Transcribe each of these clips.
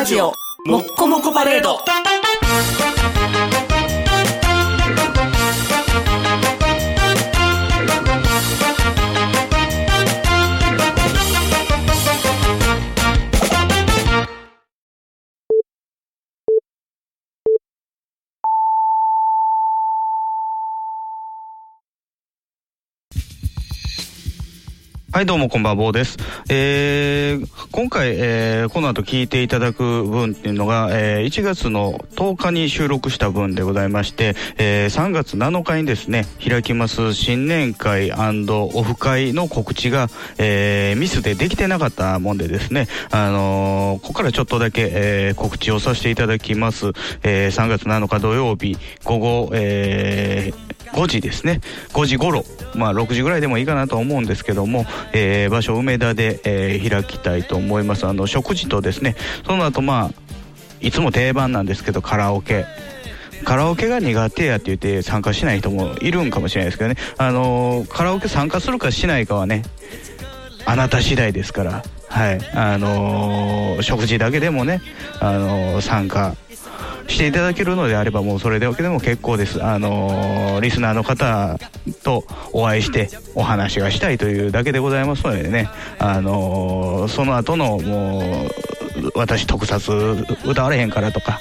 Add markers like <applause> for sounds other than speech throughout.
ラジオもっこもこパレード。はい、どうもこんばんは、坊です。えー、今回、えー、この後聞いていただく分っていうのが、えー、1月の10日に収録した分でございまして、えー、3月7日にですね、開きます新年会オフ会の告知が、えー、ミスでできてなかったもんでですね、あのー、ここからちょっとだけ、えー、告知をさせていただきます。えー、3月7日土曜日、午後、えー、5時ですね、5時頃、まあ6時ぐらいでもいいかなと思うんですけども、えー、場所梅田で、えー、開きたいと思います。あの食事とですねその後まあいつも定番なんですけどカラオケ。カラオケが苦手やって言って参加しない人もいるんかもしれないですけどね。あのー、カラオケ参加するかしないかはねあなた次第ですから。はい。あの、食事だけでもね、あの、参加していただけるのであればもうそれだけでも結構です。あのー、リスナーの方とお会いしてお話がしたいというだけでございますのでね。あのー、その後のもう私特撮歌われへんからとか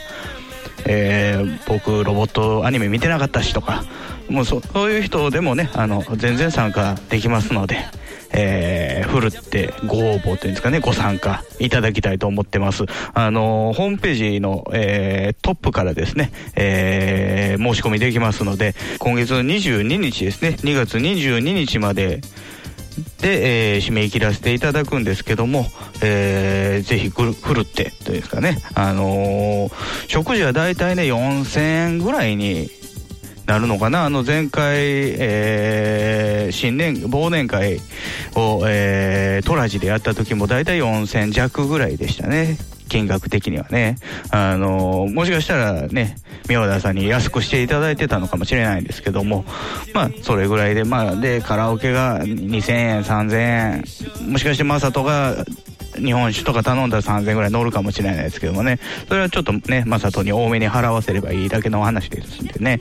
えー、僕ロボットアニメ見てなかったしとかもうそういう人でもねあの全然参加できますのでえー、ふるってご応募というんですかね、ご参加いただきたいと思ってます。あのー、ホームページの、えー、トップからですね、えー、申し込みできますので、今月22日ですね、2月22日まで、で、えー、締め切らせていただくんですけども、えー、ぜひふるってというんですかね、あのー、食事は大体ね、4000円ぐらいになるのかな？あの前回、えー、新年忘年会を、えー、トラジでやった時も大体4000弱ぐらいでしたね。金額的にはね。あのもしかしたらね、宮田さんに安くしていただいてたのかもしれないんですけども、まあ、それぐらいで、まあ、で、カラオケが2000円、3000円、もしかしてマサトが日本酒とか頼んだら3000円ぐらい乗るかもしれないですけどもね、それはちょっとね、マサトに多めに払わせればいいだけの話ですんでね、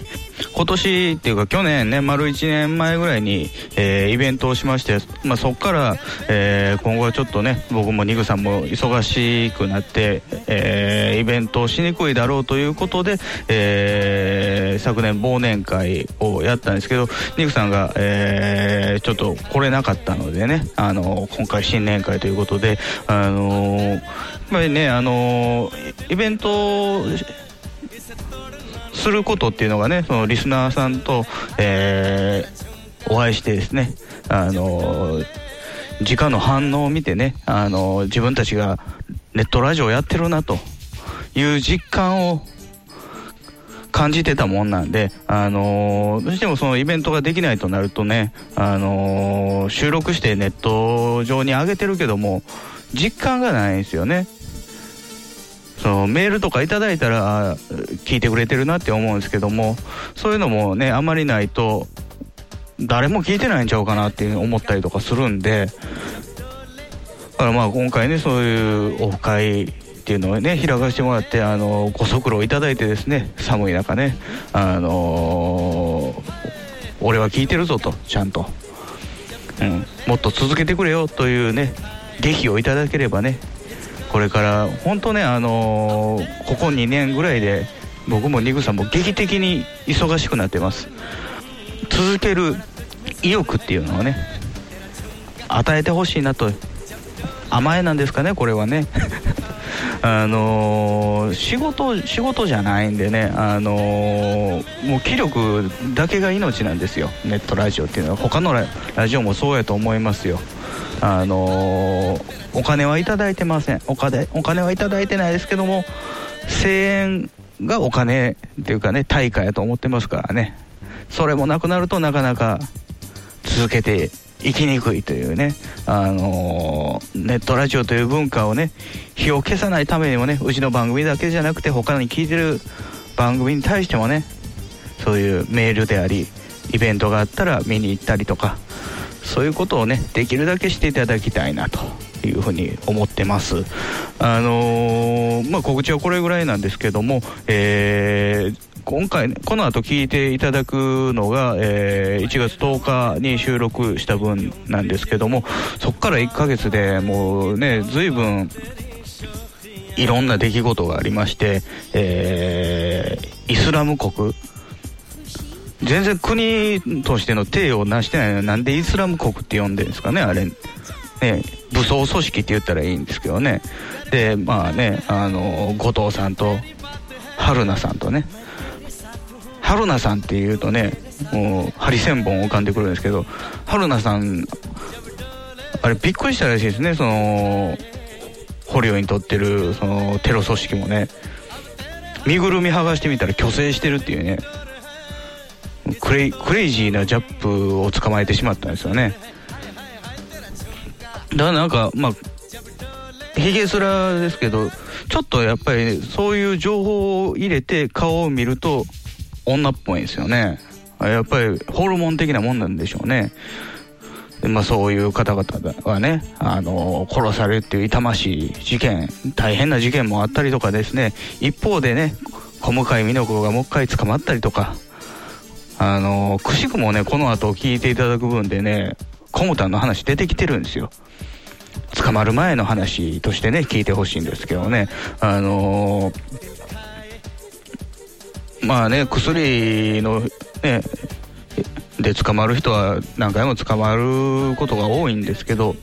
今年っていうか去年ね、丸1年前ぐらいに、えー、イベントをしまして、まあ、そこから、えー、今後はちょっとね、僕もニグさんも忙しくなって、えー、イベントをしにくいだろうということで、えー、昨年忘年会をやったんですけど、ニグさんが、えー、ちょっと来れなかったのでね、あの、今回新年会ということで、あのー、やっぱりね、あのー、イベントすることっていうのがね、そのリスナーさんと、えー、お会いしてですね、あのー、直の反応を見てね、あの、自分たちがネットラジオやってるなという実感を感じてたもんなんで、あのー、どうしてもそのイベントができないとなるとね、あのー、収録してネット上に上げてるけども、実感がないんですよね。そのメールとかいただいたら聞いてくれてるなって思うんですけどもそういうのもねあまりないと誰も聞いてないんちゃうかなって思ったりとかするんでだからまあ今回ねそういうオフ会っていうのをね開かせてもらってあのご足労いただいてですね寒い中ねあのー、俺は聞いてるぞとちゃんと、うん、もっと続けてくれよというね劇をいただければねこれから本当ねあのー、ここ2年ぐらいで僕もニグさんも劇的に忙しくなってます。続ける意欲っていうのをね与えてほしいなと。甘えなんですかねこれはね。<laughs> あのー、仕事仕事じゃないんでねあのー、もう気力だけが命なんですよ。ネットラジオっていうのは。他のラジオもそうやと思いますよ。あの、お金はいただいてません。お金お金はいただいてないですけども声援がお金っていうかね対価やと思ってますからね。それもなくなるとなかなか続けていきにくいというね、あの、ネットラジオという文化をね火を消さないためにもねうちの番組だけじゃなくて他に聞いてる番組に対してもねそういうメールでありイベントがあったら見に行ったりとかそういうことをねできるだけしていただきたいなというふうに思ってます。あのー、まあ告知はこれぐらいなんですけども、えー今回、この後聞いていただくのが、えー、1月10日に収録した分なんですけども、そこから1ヶ月でもうね、随分、いろんな出来事がありまして、えー、イスラム国、全然国としての体を成してないのになんでイスラム国って呼んでるんですかね、あれ。ね、武装組織って言ったらいいんですけどね。で、まあね、あの、後藤さんと、春菜さんとね、春菜さんっていうとねもうハリセンボン浮かんでくるんですけど春菜さんあれびっくりしたらしいですねその捕虜にとってるそのテロ組織もね身ぐるみ剥がしてみたら虚勢してるっていうねクレイクレイジーなジャップを捕まえてしまったんですよねだからなんかまあヒゲスラですけどちょっとやっぱりそういう情報を入れて顔を見ると女っぽいんですよね。やっぱりホルモン的なもんなんでしょうね。まあ、そういう方々はね、あの殺されるっていう痛ましい事件、大変な事件もあったりとかですね、一方でね、小向井美奈子がもう一回捕まったりとか、あのくしくもね、この後聞いていただく分でね、コムタンの話出てきてるんですよ。捕まる前の話としてね、聞いてほしいんですけどね、あのまあね、薬の、ね、で捕まる人は何回も捕まることが多いんですけど、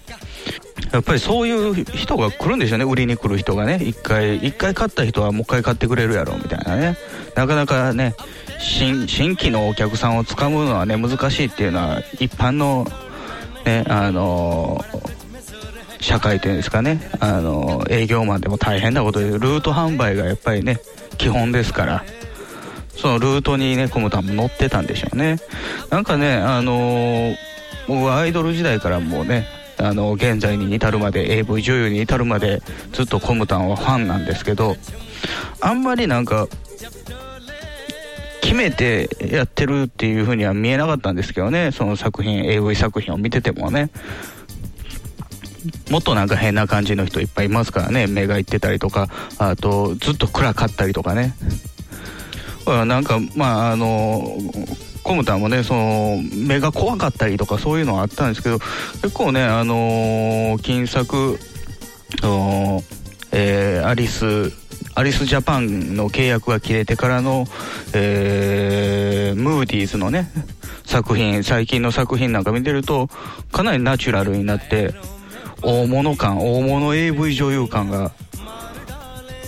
やっぱりそういう人が来るんですよね、売りに来る人がね、一回、一回買った人はもう一回買ってくれるやろみたいなね、なかなかね、新規のお客さんをつかむのはね、難しいっていうのは、一般の、ね、あの社会というんですかね、あの営業マンでも大変なことで、ルート販売がやっぱりね、基本ですから。そのルートにね、コムタンも乗ってたんでしょうね。なんかね、あのー、僕はアイドル時代からもうね、あの現在に至るまで AV 女優に至るまでずっとコムタンはファンなんですけどあんまりなんかめてやってるっていう風には見えなかったんですけどね。その作品 AV 作品を見ててもね。もっとなんか変な感じの人いっぱいいますからね。目がいってたりとか。あとずっと暗かったりとかね。なんか、まあ、あの、コムタンもね、その、目が怖かったりとかそういうのはあったんですけど、結構ね、あの金作、えー、アリス、アリスジャパンの契約が切れてからの、えー、ムーディーズのね、作品、最近の作品なんか見てると、かなりナチュラルになって、大物感、大物 AV 女優感が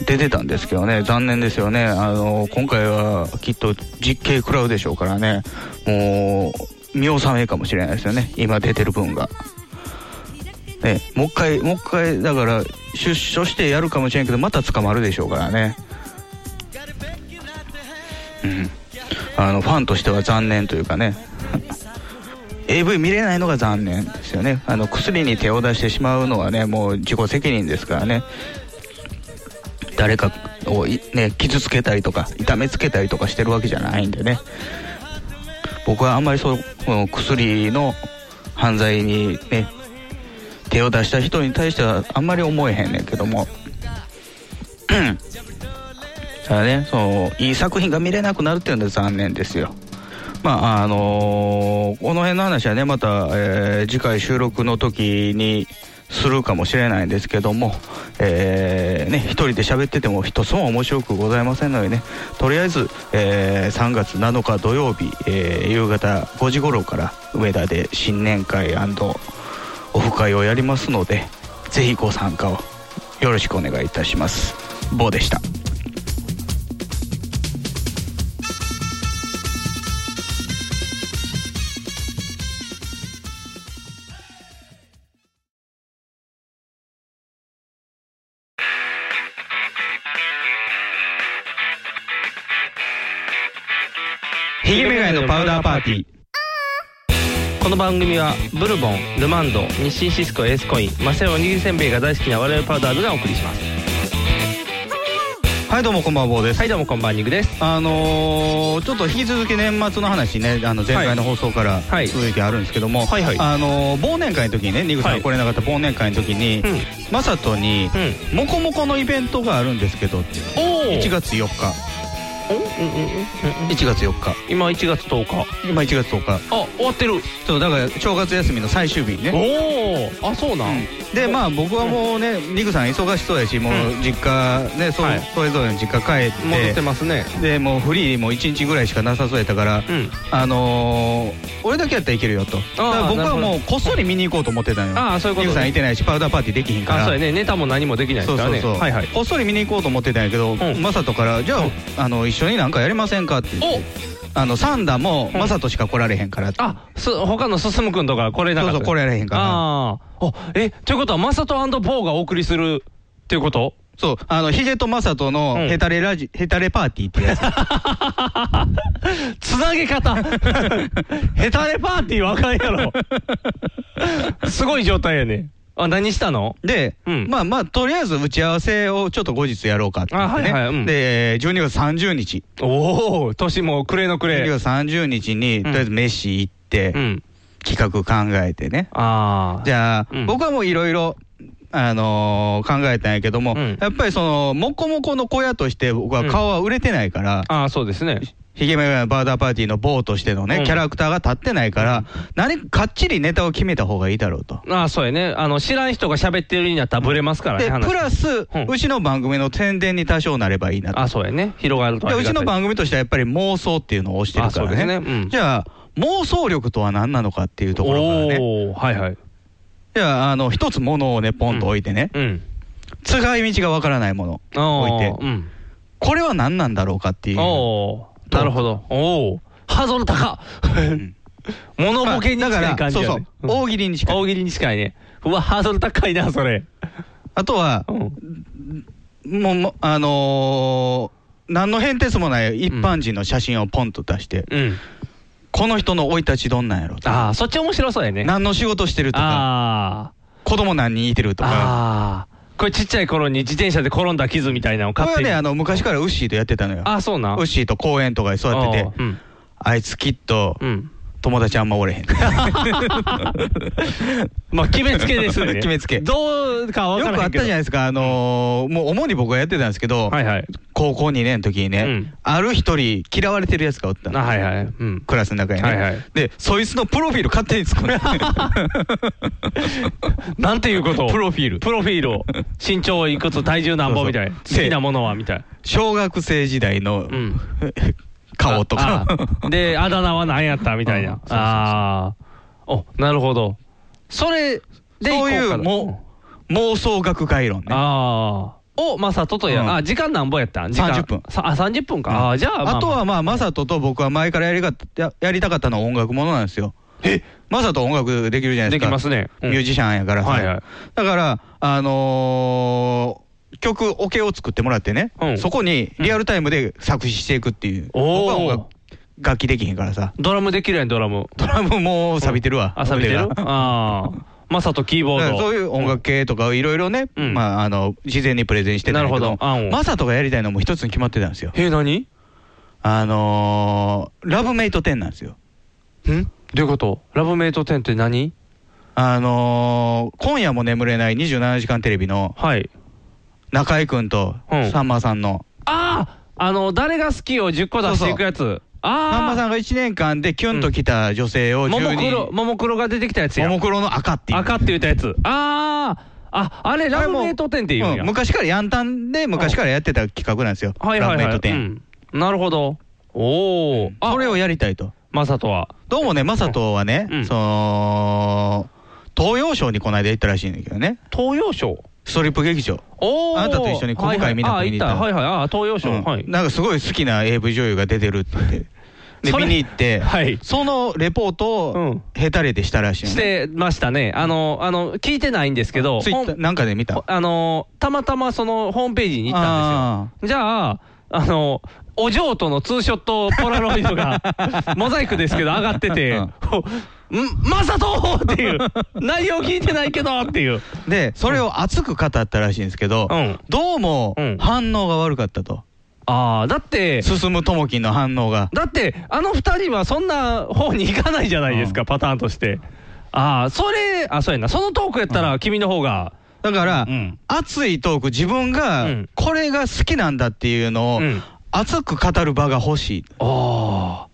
出てたんですけどね、残念ですよね。あの、今回はきっと実刑食らうでしょうからね、もう、見納めかもしれないですよね、今出てる分が。ね、もう一回、もう一回、だから、出所してやるかもしれんけど、また捕まるでしょうからね。うん。あの、ファンとしては残念というかね。AV 見れないのが残念ですよね。あの、薬に手を出してしまうのはね、もう自己責任ですからね。誰かを、ね、傷つけたりとか痛めつけたりとかしてるわけじゃないんでね僕はあんまりそうの薬の犯罪にね手を出した人に対してはあんまり思えへんねんけども。<clears throat> ただねそのいい作品が見れなくなるっていうのは残念ですよ。まああのー、この辺の話はねまた、えー、次回収録の時にするかもしれないんですけども、えー、ね、一人で喋ってても一つも面白くございませんのでね、とりあえず、えー、3月7日土曜日、えー、夕方5時頃から梅田で新年会オフ会をやりますので、ぜひご参加をよろしくお願いいたします。坊でした。ヒゲメガネのパウダーパーティーこの番組はブルボンルマンド日清シスコエースコインマセオおにぎりせんべいが大好きな我々パウダーズがお送りします。はいどうもこんばんは坊です、はいどうもこんばんはニグです。あのー、ちょっと引き続き年末の話ねあの前回の放送からはい。続いてあるんですけども、はいはい。あのー忘年会の時にねニグさはい。ん来れなかった忘年会の時に、うん。マサトにう「もこもこのイベントがあるんですけど」って。おお1月4日1月4日。今1月10日。今1月10日。あ終わってる。そうだから正月休みの最終日にね。おおあそうなん、でまあ僕はもうねニグさん忙しそうやしもう実家ねそ,、はい。それぞれの実家帰って。戻ってますね。でもうフリーも1日ぐらいしかなさそうやったから、うん。あのー、俺だけやったらいけるよと。だから僕はもうこっそり見に行こうと思ってたのよ。ああそういうことニグさんねいてないしパウダーパーティーできひんから。あそうやね。ネタも何もできないからね。そうそうそう。はいはい。こっそり見に行こうと思ってたんやけど、ん。マサトから「じゃあ,、あの一緒になんかやりませんか?」って。言ってあのサンダもうん。マサトしか来られへんから。って、あす他の進くんとかこれなかった。そう来られへんから。あああえということはマサトポーがお送りするっていうこと？そう。あのヒゲとマサトのうん。ヘタレラジ、ヘタレパーティーってやつ。<laughs> つなげ方。<laughs> ヘタレパーティーわかんやろ。すごい状態やねあ何したの？で、うん。まあまあとりあえず打ち合わせをちょっと後日やろうかってね、あはいはいうん。で12月30日。おお年も暮れの暮12れ月30日に、とりあえず飯行って、うん。企画考えてね。ああじゃあ、うん。僕はもういろいろあのー考えたんやけども、うん。やっぱりそのもこもこの小屋として僕は顔は売れてないから、ああそうですね。ヒゲメガネバーダーパーティーの坊としてのね、うん。キャラクターが立ってないから、何かっちりネタを決めた方がいいだろうと。ああそうやね。あの知らん人が喋ってるになったらブレますからねで、話。プラス、うん。うちの番組の宣伝に多少なればいいなと。あそうやね。広がるとあでうちの番組としてはやっぱり妄想っていうのを推してるあそうからね。ですね。うん。じゃあ、妄想力とは何なのかっていうところからね。はいはいじゃあ、あの、一つものをね、ポンと置いてね、うん。使い道がわからないもの置いて。うん。これは何なんだろうかっていう。おおなるほど。おおハードル高っ。ん。<laughs> 物ボケに近い感じそうやそう。ね、大喜利に近い。大喜利に近いね。うわハードル高いなそれ。あとは、うん。もうもう、あのー何の変哲もない一般人の写真をポンと出して、うんこの人の生い立ちどんなんやろとああそっち面白そうやね。何の仕事してるとか、あ子供何人いてるとあか。ああこれちっちゃい頃に自転車で転んだ傷みたいなのをこれはね、あの、昔からウッシーとやってたのよ。あそうなん。ウッシーと公園とかで座ってて。うん。あいつきっとうん友達あんまおれへん。<laughs> まあ決めつけですね。決めつけ。どうかわよくあったじゃないですか、あのーもう主に僕がやってたんですけど、はいはい。高校2年の時にね、うん。ある一人嫌われてるやつがおったの。あはいはい。うん。クラスの中にね、はいはい。でそいつのプロフィール勝手に作る <laughs> なんていうこと？をプロフィール。プロフィールを。身長いくつ体重なんぼみたいな。好きなものはみたいな。小学生時代の、ん <laughs> 顔とか。<laughs> であだ名は何やったみたいな。ああおなるほど。それでそういうも妄想学概論ね。ああをマサトとや、うん。あ時間なんぼやったん？時間。30分。さあ30分か、ああじゃあ、まあまあ、あとはまあマサトと僕は前からやりがややりたかったのは音楽ものなんですよ。え？マサト音楽できるじゃないでですか。きますね、うん。ミュージシャンやからさ、はいはい。だからあのー曲オケを作ってもらってね、うん。そこにリアルタイムで作詞していくっていう、僕は音楽楽器できへんからさ。ドラムできるやんドラム。ドラムもう錆びてるわ、あ錆びてる？ああ <laughs> マサトキーボード。そういう音楽系とかいろいろね、うん。まあ、あの事前にプレゼンしてたんだけなるほど。マサトがやりたいのも一つに決まってたんですよ。え何？あのーラブメイト10なんですよ。ん？どういうこと？ラブメイト10って何？あのー今夜も眠れない27時間テレビのはい中居君とうん。さんまさんの、あああの誰が好きを10個出していくやつ。ああさんまさんが1年間でキュンときた女性をもも10クロ人、ももクロが出てきたやつや。ももクロの赤っていう。赤って言ったやつ。ああああれラブメイト10って言うんや、うん昔からヤンタンで昔からやってた企画なんですよ。はいはいはい、ラブメイト10。うん。なるほど。おおあそれをやりたいと。マサトは？どうもね、マサトはね、うん。その、東洋賞にこの間行ったらしいんだけどね。東洋賞ストリップ劇場。おおあなたと一緒に今回見なく見に行ったはいはいあ行った。はいはい。あ東洋賞、うん。はい。なんかすごい好きな AV 女優が出てるって。<laughs> で、見に行って、はい。そのレポートをうん。ヘタレでしたらしいのしね。てましたね。あのあの聞いてないんですけどツイッなんかで見た？あのたまたまそのホームページに行ったんですよ。じゃああのお嬢とのツーショットポラロイドが <laughs> モザイクですけど上がってて、うん。んまさとっていう。<laughs> 内容聞いてないけどっていう。で、それを熱く語ったらしいんですけど、うん。どうもうん。反応が悪かったと。ああだって進むともきんの反応が。だってあの二人はそんな方に行かないじゃないですか、パターンとして。ああそれあそうやな。そのトークやったら君の方が。だから、うん。熱いトーク、自分がうん。これが好きなんだっていうのを、うん。熱く語る場が欲しい。ああ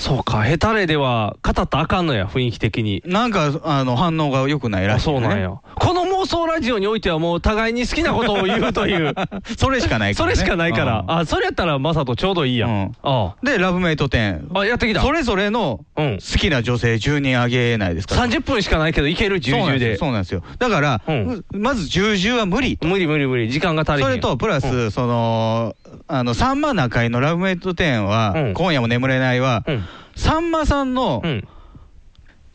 そうかヘタレでは語ったらあかんのや雰囲気的になんか、あの、反応が良くないらあしい、ね。そうなんやこの妄想ラジオにおいてはもう互いに好きなことを言うという。<laughs> それしかないから、ね。それしかないから、うん。あそれやったらマサとちょうどいいやん、うん。あで、ラブメイト10。ああやってきた。それぞれのうん。好きな女性10人あげないですか？ら。30分しかないけどいけるそうなん10でそうなんですよ。だから、うん。まず10、10は無理と。無理無理無理時間が足りへん。それと、プラス、その、あの、さんま中井のラブメイト10は、うん。今夜も眠れないは、うん。さんまさんの、うん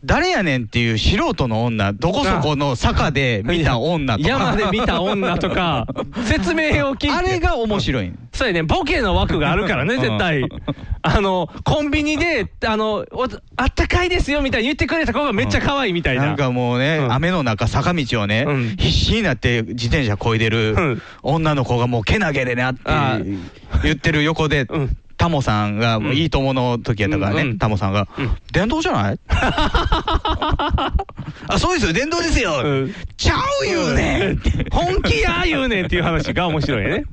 誰やねんっていう素人の女、どこそこの坂で見た女とか。<laughs> 山で見た女とか <laughs> 説明を聞いて。あれが面白い。そうやねボケの枠があるからねうん。絶対。<laughs> あのコンビニであのおあったかいですよみたいに言ってくれた子がめっちゃ可愛いみたいな、なんかもうね、うん。雨の中、坂道をね、うん。必死になって自転車こいでるうん。女の子がもうけなげでなってあ言ってる横で、うんタモさんが、いいともの時やったからね、うんうん。タモさんが、うん。電動じゃない？<laughs> あ、そうですよ、電動ですよ、うん。ちゃう言うねん。本気や言うねんっていう話が面白いね。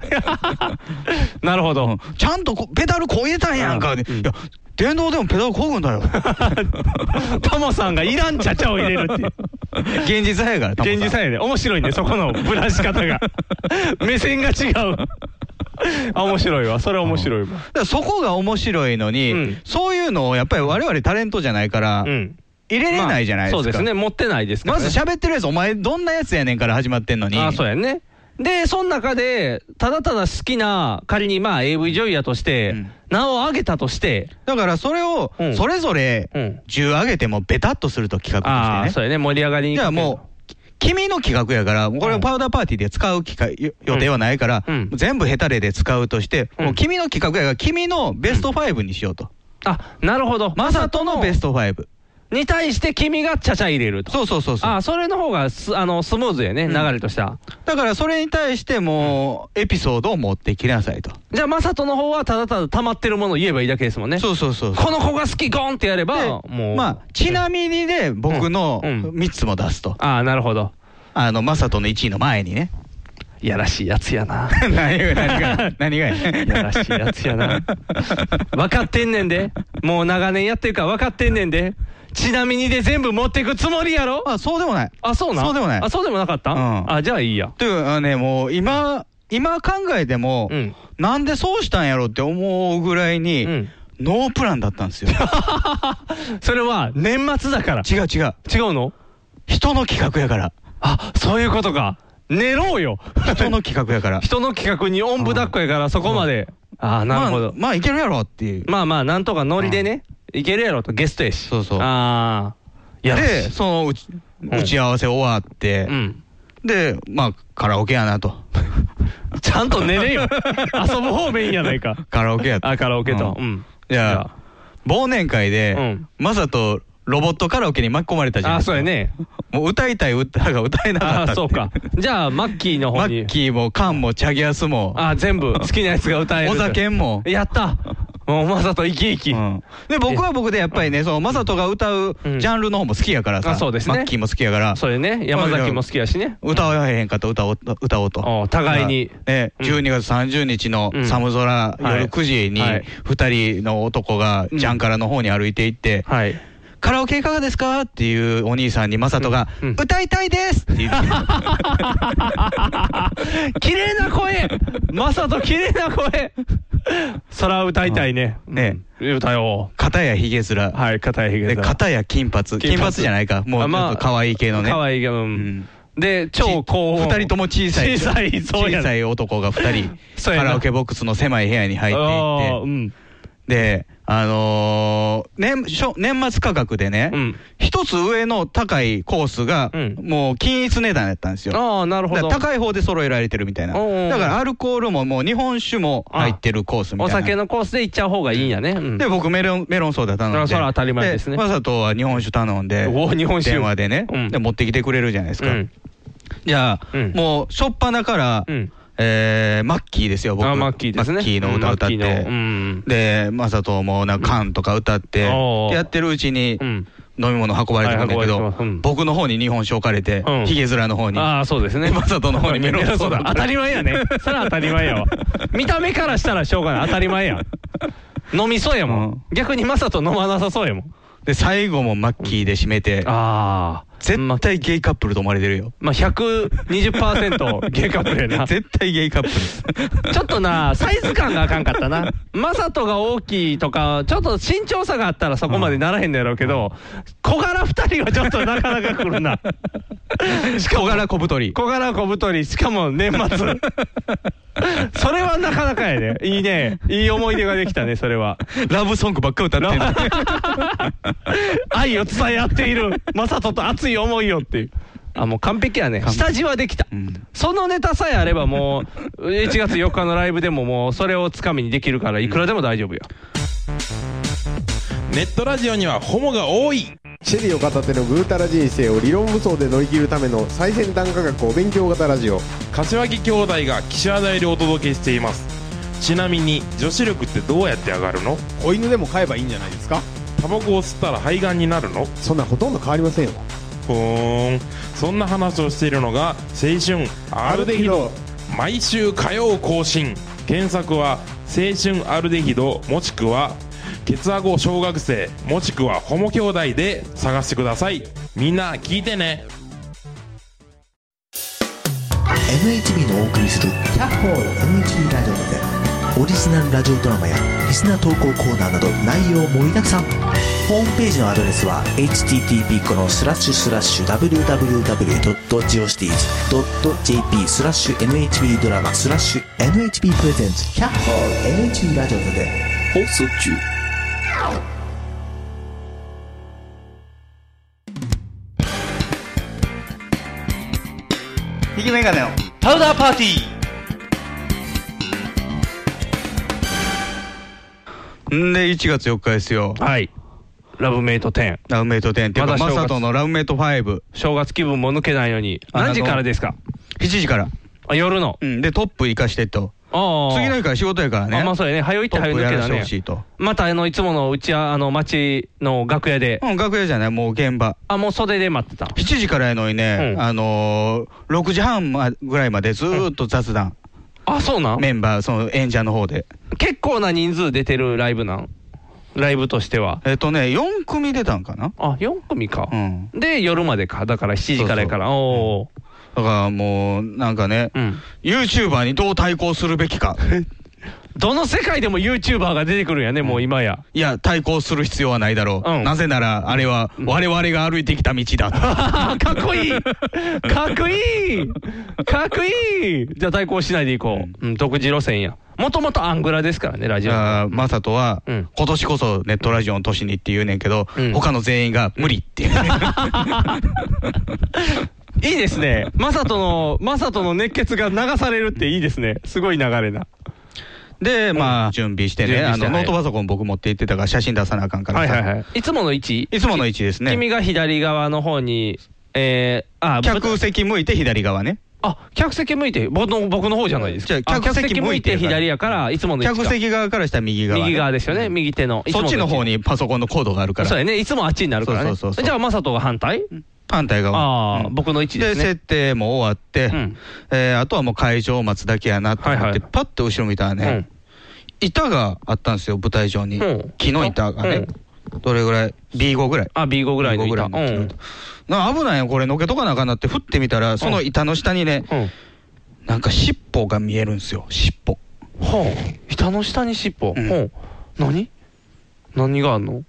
<laughs> なるほど、ちゃんとこペダルこいでたんやんか、うん。いや、電動でもペダルこぐんだよ。<laughs> タモさんがいらんちゃちゃを入れるって現実派やから、現実さえね面白いねそこのぶらし方が。目線が違うあ <laughs> 面白いわ。それ面白いわ。そこが面白いのに、うん。そういうのをやっぱり我々タレントじゃないから、うん。入れれないじゃないですか。まあそうですね。持ってないですから、ね、まず喋ってるやつ、お前どんなやつやねんから始まってんのに。あそうやね。で、その中で、ただただ好きな、仮にまあ AV 女優やとして、うん。名を挙げたとして、だからそれをうん、それぞれうん、10上げてもベタっとすると企ああ、画としてね。そうやね、盛り上がりに。じゃあもう、君の企画やから、これうんパウダーパーティーで使う機会予予定はないから、うん全部ヘタレで使うとして、うんもう君の企画やから、君のベスト5にしようと。あ、なるほど。マサトのベスト5。に対して君がちゃちゃ入れると。そうそうそうそう。あそれの方がすあのスムーズやね、うん流れとしては。だからそれに対してもう、エピソードを持ってきなさいと。じゃあ、マサトの方はただただ溜まってるものを言えばいいだけですもんね。そうそうそう。この子が好き、ゴンってやれば、でもう。まあ、ちなみにね、僕のうんうん3つも出すと。ああ、なるほど。あの、マサトの1位の前にね。いやらしいやつやな。何が、何が、何がやいやらしいやつやな。分かってんねんで。もう長年やってるから分かってんねんで。ちなみにで全部持っていくつもりやろ？あ、そうでもない。あ、そうなそうでもないあ、そうでもなかった、うんあ、じゃあいいや。というかね、もう今、今考えても、うん。なんでそうしたんやろって思うぐらいに、うん。ノープランだったんですよ。<laughs> それは年末だから。違う違う。違うの？人の企画やから。あ、そういうことか。寝ろうよ。人の企画やから。<laughs> 人の企画におんぶ抱っこやからそこまで。ああ、なるほど。まあ、まあいけるやろっていう。まあまあ、なんとかノリでね、いけるやろと、ゲストやし。そうそうああ。いやで、その打ち打ち合わせ終わって、うん。で、まあ、カラオケやなと。<laughs> ちゃんと寝れよ。<laughs> 遊ぶ方面やないか。カラオケやと。あ、カラオケと。ううんん。じゃあ、忘年会で、うんマサとロボットカラオケに巻き込まれたじゃないあ。そうやね。もう歌いたい歌が歌えなかったあ、そうか。じゃあ、マッキーのマ方にッ。キーもカンもチャギアスも、あ、全部好きなやつが歌える。お酒も。やったもう、まさと生き生き。うん。で僕は僕でやっぱりね、そのマサトが歌うジうん。ャンルの方も好きやからさ、あそうですね。マッキーも好きやから、それね、山崎も好きやしね。歌わへんかったら歌おう歌おうと。お互いに。ね、うん。12月30日のうん。寒空、はい。夜9時にはい。2人の男がジャンカラの方に歩いていって、はい。カラオケいかがですか？っていうお兄さんにマサトが、うん。うん歌いたいです！って言って、<laughs> 綺麗な声。まさと綺麗な声そら歌いたいね。うん。ね。うん。歌よ片やひげ面、う。はい、片井ひげでさん片や金髪。金髪。じゃないか。もうちょあまあっと可愛い系のね。可愛いけど、ううん。んで、超高音。二人とも小さい小さい、そうや小さい男が2人 <laughs> カラオケボックスの狭い部屋に入ってあいって。であのー年初年末価格でね、うん。一つ上の高いコースが、うんもう均一値段やったんですよ。ああ、なるほど。高い方で揃えられてるみたいな。だからアルコールももう日本酒も入ってるコースみたいな。お酒のコースで行っちゃう方がいいんやね。うん。で、僕メロン、メロンソーダ頼んで。あそれは当たり前ですねわざとは日本酒頼んで、お日本酒電話でね、うんで、持ってきてくれるじゃないですか。うん。じゃあ、うんもう、初っ端から、うん。えー、マッキーですよ、僕。あマッキーですね。マッキーの歌歌って。で、マサトもなんかカンとか歌って、やってるうちにうん。飲み物運ばれてくるんだけど、僕の方に日本酒置かれてう、んヒゲ面の方に。ああ、そうですね。マサトの方にメロンソーダ当たり前やね。それは当たり前やわ。<laughs> 見た目からしたらしょうがない。当たり前や。飲みそうやもうんん。逆にマサト飲まなさそうやもん。で、最後もマッキーで締めて、ああ。絶対ゲイカップルと思われてるよ。まあ、120%ゲイカップルやな。<laughs> 絶対ゲイカップル。ちょっとな、サイズ感があかんかったな。マサトが大きいとか、ちょっと身長差があったらそこまでならへんのやろうけど、小柄二人はちょっとなかなか来るな。<laughs> 小柄小太り。小柄小太り、しかも年末。それはなかなかやね。いいね。いい思い出ができたね、それは。ラブソングばっか歌ってる。<laughs> 愛を伝え合っている。マサトと熱い思いをっていう。あ、もう完璧やね。下地はできた。うんそのネタさえあればもう、1月4日のライブでももう、それをつかみにできるから、いくらでも大丈夫よ。ネットラジオにはホモが多いシェリーを片手のぐうたら人生を理論武装で乗り切るための最先端科学お勉強型ラジオ柏木兄弟が岸和田よりお届けしていますちなみに女子力ってどうやって上がるの子犬でも飼えばいいんじゃないですかタバコを吸ったら肺がんになるのそんなほとんど変わりませんよふーんそんな話をしているのが青春アルデヒド。毎週火曜更新。検索は青春アルデヒドもしくはケツアゴ小学生もしくはホモ兄弟で探してください。みんな聞いてね。NHB のお送りする「キャッホール NHB ラジオ」でオリジナルラジオドラマやリスナー投稿コーナーなど内容盛りだくさん。ホームページのアドレスは http コロンスラッシュスラッシュ www.geocities.jp スラッシュ NHB ドラマスラッシュ NHB プレゼンツキャッホール NHB ラジオで放送中。引きメガネのパウダーパーティー。んで、1月4日ですよ。はい。ラブメイト10。ラブメイト10っていうか、まだ正月マサトのラブメイト5。正月気分も抜けないように。何時からですか？7時から。あ、夜の。うん。で、トップ行かしてと。ああ。次の日から仕事やからね。あ、まあそうやね。早いってトッ早い抜けだねプやらせてほ。しいと。またあの、いつものうちは、あの、町の楽屋で。うん、楽屋じゃない、もう現場。あ、もう袖で待ってた。7時からやのにね、うんあのー、6時半まぐらいまでずーっと雑談。あ、そうなん？メンバー、その演者の方で。結構な人数出てるライブなん？ライブとしては。えっとね、4組出たんかな？あ、4組かう。ん。で、夜までか。だから7時からやから。おーだからもう、なんかね、うん。YouTuber にどう対抗するべきか。<laughs> どの世界でも YouTuber が出てくるんやね、もう今や。いや、対抗する必要はないだろう。うんなぜなら、あれは我々が歩いてきた道だと。<laughs> かっこいいかっこいいかっこいいじゃあ対抗しないでいこう。うん、独自路線や。もともとアングラですからね、ラジオ。あーマサトは、うん今年こそネットラジオの年にって言うねんけど、うん他の全員が無理っていう。<laughs> いいですね。マサトの、マサトの熱血が流されるっていいですね。すごい流れな。で、まあ、準備してね、あの、ノートパソコン僕持って行ってたから写真出さなあかんからさ。はいはいはい。いつもの位置？いつもの位置ですね。君が左側の方に、えー、あ、客席向いて左側ね。あ、客席向いて、僕の、僕の方じゃないですか。客席向いて左やから、いつもの位置か。客席側からしたら右側、ね。右側ですよね、右手の。そっちの方。にパソコンのコードがあるから。そうやね、いつもあっちになるからね。じゃあ、マサトが反対？反対側。ああ、うん僕の位置で、ね。設定も終わって、うんえーあとはもう会場を待つだけやなと思って、はいはいパッと後ろ見たらね、うん板があったんですよ、舞台上に。うん木の板がね、どれぐらい ?B5 ぐらい。あ、B5 ぐらいの B5 ぐ板。らいのうん。な危ないよ、これ、のけとかなあかんなって、振ってみたら、その板の下にね、うん。なんか尻尾が見えるんですよ、尻尾。はあ、板の下に尻尾。う。何？何があんの？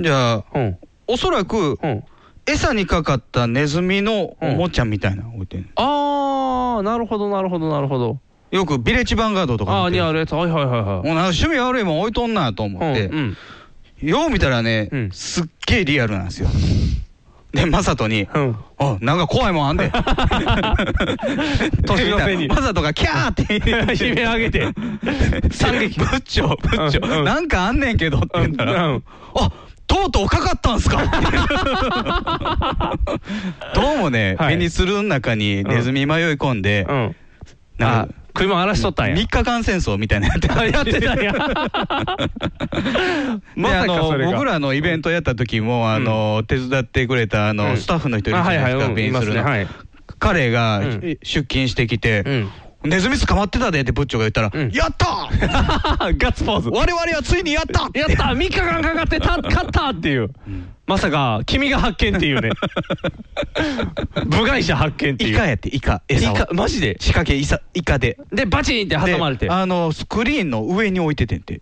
じゃあ、うん。おそらく、うん。餌にかかったネズミのおもちゃみたいなの置いてる、あー、なるほど、なるほど、なるほど。よくビレッジヴァンガードとかあにあるやつ。はいはいはいはい。もうなんか趣味悪いもん置いとんなと思って、うんうんよう見たらね、うんすっげえリアルなんですよ。で、マサトに、うん。あ、なんか怖いもんあんで。<laughs> 年の瀬にマサトがキャーって言って悲鳴上げて。惨劇。ブッチョ、ブッチョ、うんうんなんかあんねんけどって言ったら、うんうんあとうとうかかったんすか？<laughs> どうもね、はいペニスルの中にネズミ迷い込んで、うん。あなんか、食い物荒らしとったんや。3日間戦争みたいなのやってたあ <laughs> やってたんや。<laughs> まさかそれが。僕らのイベントやった時も、あの手伝ってくれたあの、うんスタッフの人いるあじゃないで彼が、うん出勤してきて、うん。ネズミ捕まってたでってブッチョが言ったら、うんやった <laughs> ガッツポーズ。我々はついにやったやった !3 日間かかってた勝ったっていう。まさか、君が発見っていうね。<laughs> 部外者発見っていう。イカやって、イカ、餌イはカマジで？仕掛けイサイカで。で、バチンって挟まれて。であの、スクリーンの上に置いててんて。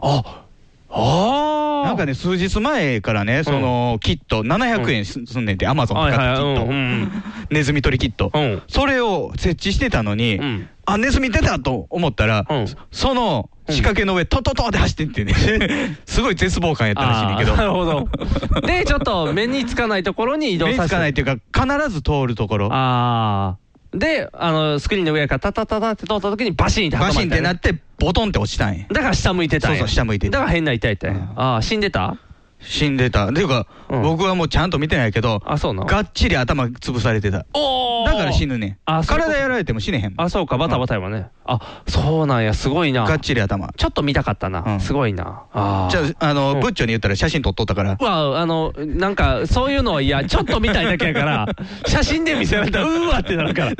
あ。なんかね、数日前からね、その、キット、700円すすんねんて、アマゾン使ったキット。ネズミ取りキット。うん。それを設置してたのに、うんあ、ネズミ出たと思ったら、うんその仕掛けの上、トトトって走ってんってね、<laughs> すごい絶望感やったらしいねんけど。なるほど。<laughs> で、ちょっと目につかないところに移動目につさせかないっていうか、必ず通るところ。ああ。で、あの、スクリーンの上からタタタタって通った時にバシンってバシンってなって、ボトンって落ちたんや。だから下向いてたんやそうそう下向いてただから変な痛い痛い。うんああ、死んでた？死んでた。っていうか、うん僕はもうちゃんと見てないけど、あ、そうなの？がっちり頭潰されてた。おーだから死ぬねん。あそういうこと体やられても死ねへんもん。あ、そうか、バタバタやわね。あ、そうなんや、すごいな。がっちり頭。ちょっと見たかったな。うんすごいな。じゃあ、あの、うんブッチョに言ったら写真撮っとったから。うわ、あの、なんか、そういうのはいや、ちょっと見たいだけやから、<laughs> 写真で見せられたら、うーわってなるから。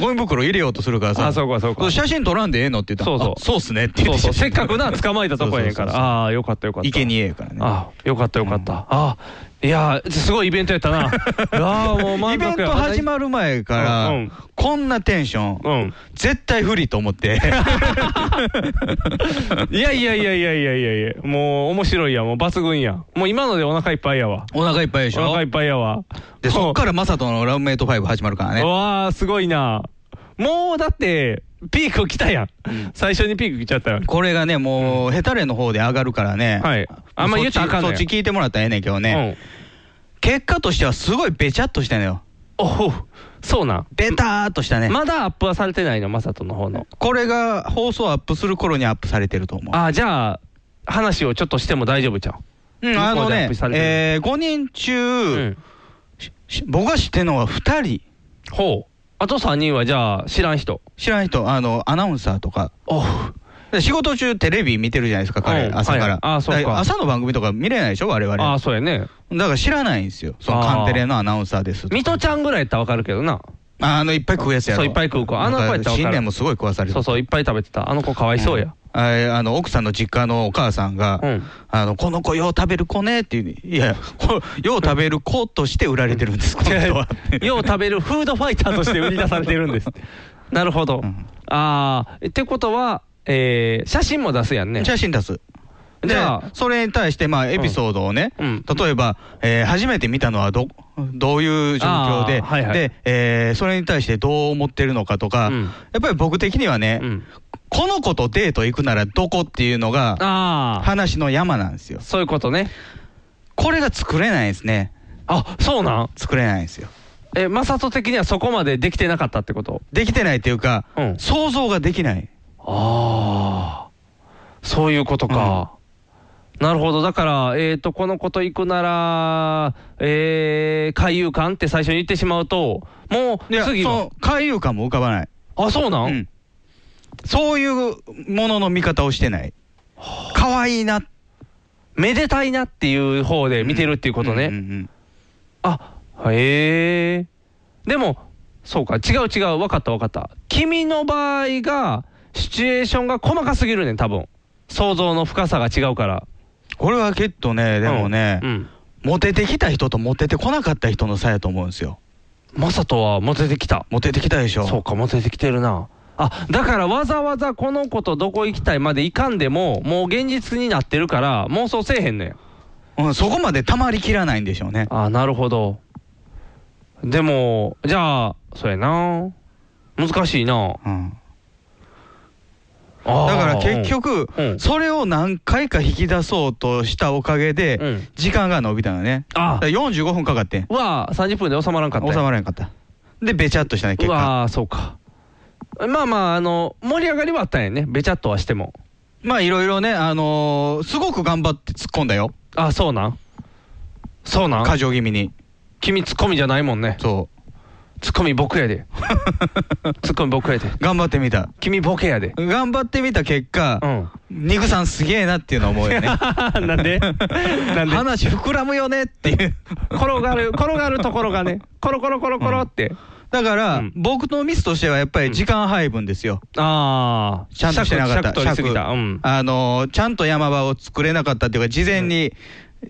ご <laughs> ゴミ袋入れようとするからさ。あそうかそうか写真撮らんでええのって言ったら、そうそうあそうっすねって言ってそうそう、せっかくな、捕まえたとこやねんから。そうそうそうそうああ、よかったよかった。生贄やからね。ああ、よかったよかった。ああ、いやー、すごいイベントやったな。<laughs> ああ、もう満イベント始まる前から、うんうんこんなテンション、うん。絶対不利と思って。<laughs> いやいやいやいやいやいやいや、もう面白いやん、もう抜群やん。もう今のでお腹いっぱいやわ。お腹いっぱいでしょ？お腹いっぱいやわ。で、そっからマサトのラブメイト5始まるからね。わあ、すごいな。もうだって、ピーク来たやん。最初にピーク来ちゃったよ。これがね、もう、ヘタレの方で上がるからね。はい。あんま言ったらあかんのよそっち聞いてもらったらええねんけどね。うん。結果としてはすごいべちゃっとしたのよ。おうそうなん。ベターっとしたね。まだアップはされてないの、マサトの方の。これが放送アップする頃にアップされてると思う。ああ、じゃあ、話をちょっとしても大丈夫ちゃう？うん、あのねえー、5人中、うん。し僕が知ってるのは2人。ほう。あと3人はじゃあ、知らん人？知らん人、あの、アナウンサーとか。お仕事中テレビ見てるじゃないですか、彼、うん朝から。はいあそうか朝の番組とか見れないでしょ、我々。ああ、そうやね。だから知らないんですよ。そのカンテレのアナウンサーです。ミトちゃんぐらいやったらわかるけどな。ああの、いっぱい食うやつやろ。そういっぱい食う子あの子やったらわかる新年もすごい食わされる。そうそう、いっぱい食べてた。あの子かわいそうや。あれあの、奥さんの実家のお母さんが、うん。あの、この子よう食べる子ねっていう、いや、こよう食べる子として売られてるんです、この人は。<laughs> よう食べるフードファイターとして売り出されてるんです。なるほど。うんああ、ってことは、えー、写真も出すやんね。写真出す。じゃあでそれに対して、まあ、エピソードをね、うん例えば、えー初めて見たのはど、どういう状況で、はいはいで、えーそれに対してどう思ってるのかとか、うんやっぱり僕的にはね、うん。この子とデート行くならどこっていうのが、話の山なんですよ。そういうことね。これが作れないですね。あ、そうなん？作れないんですよ。え、マサト的にはそこまでできてなかったってこと？できてないっていうか、うん想像ができない。ああ、そういうことか。なるほど。だから、えっ、と、この子と行くなら、えー、海遊館って最初に言ってしまうと、もう次は？そう、海遊館も浮かばない。あ、そうなん、うん。そういうものの見方をしてない。可愛いな。めでたいなっていう方で見てるっていうことね。うんうんうんあ、へえ。でも、そうか、違う違う、分かった分かった。君の場合が、シチュエーションが細かすぎるねん、多分。想像の深さが違うから。これはきっとね、でもね、うん。うんモテてきた人とモテてこなかった人の差やと思うんですよ。マサトはモテてきた。モテてきたでしょ。そうか、モテてきてるな。あ、だからわざわざこの子とどこ行きたいまで行かんでも、もう現実になってるから、妄想せえへんねん。うん、そこまでたまりきらないんでしょうね。あなるほど。でも、じゃあ、そうやな。難しいな。うん。だから結局、うんそれを何回か引き出そうとしたおかげで、うん時間が伸びたのね。あだから45分かかってん。うわ30分で収まらんかった収よまらなかった。で、べちゃっとしたね、う結果。わそうかまあまああの盛り上がりはあったんやね。べちゃっとはしても。まあいろいろね、あのーすごく頑張って突っ込んだよ。あそうなん？そうなん？過剰気味に。君ツッコミじゃないもんね。そツッコミ僕やで。ツッコミ僕やで。う。頑張ってみた。君ボケやで。頑張ってみた結果、うん。ニグさんすげえなっていうのを思うよね。<laughs> なんで？なんで？話膨らむよねっていう。転がる転がるところがね。コロコロコロコロって、だから、うん。僕のミスとしてはやっぱり時間配分ですよ。ああちゃんとしてなかった。尺取りすぎた。うん。あのーちゃんと山場を作れなかったっていうか、事前に、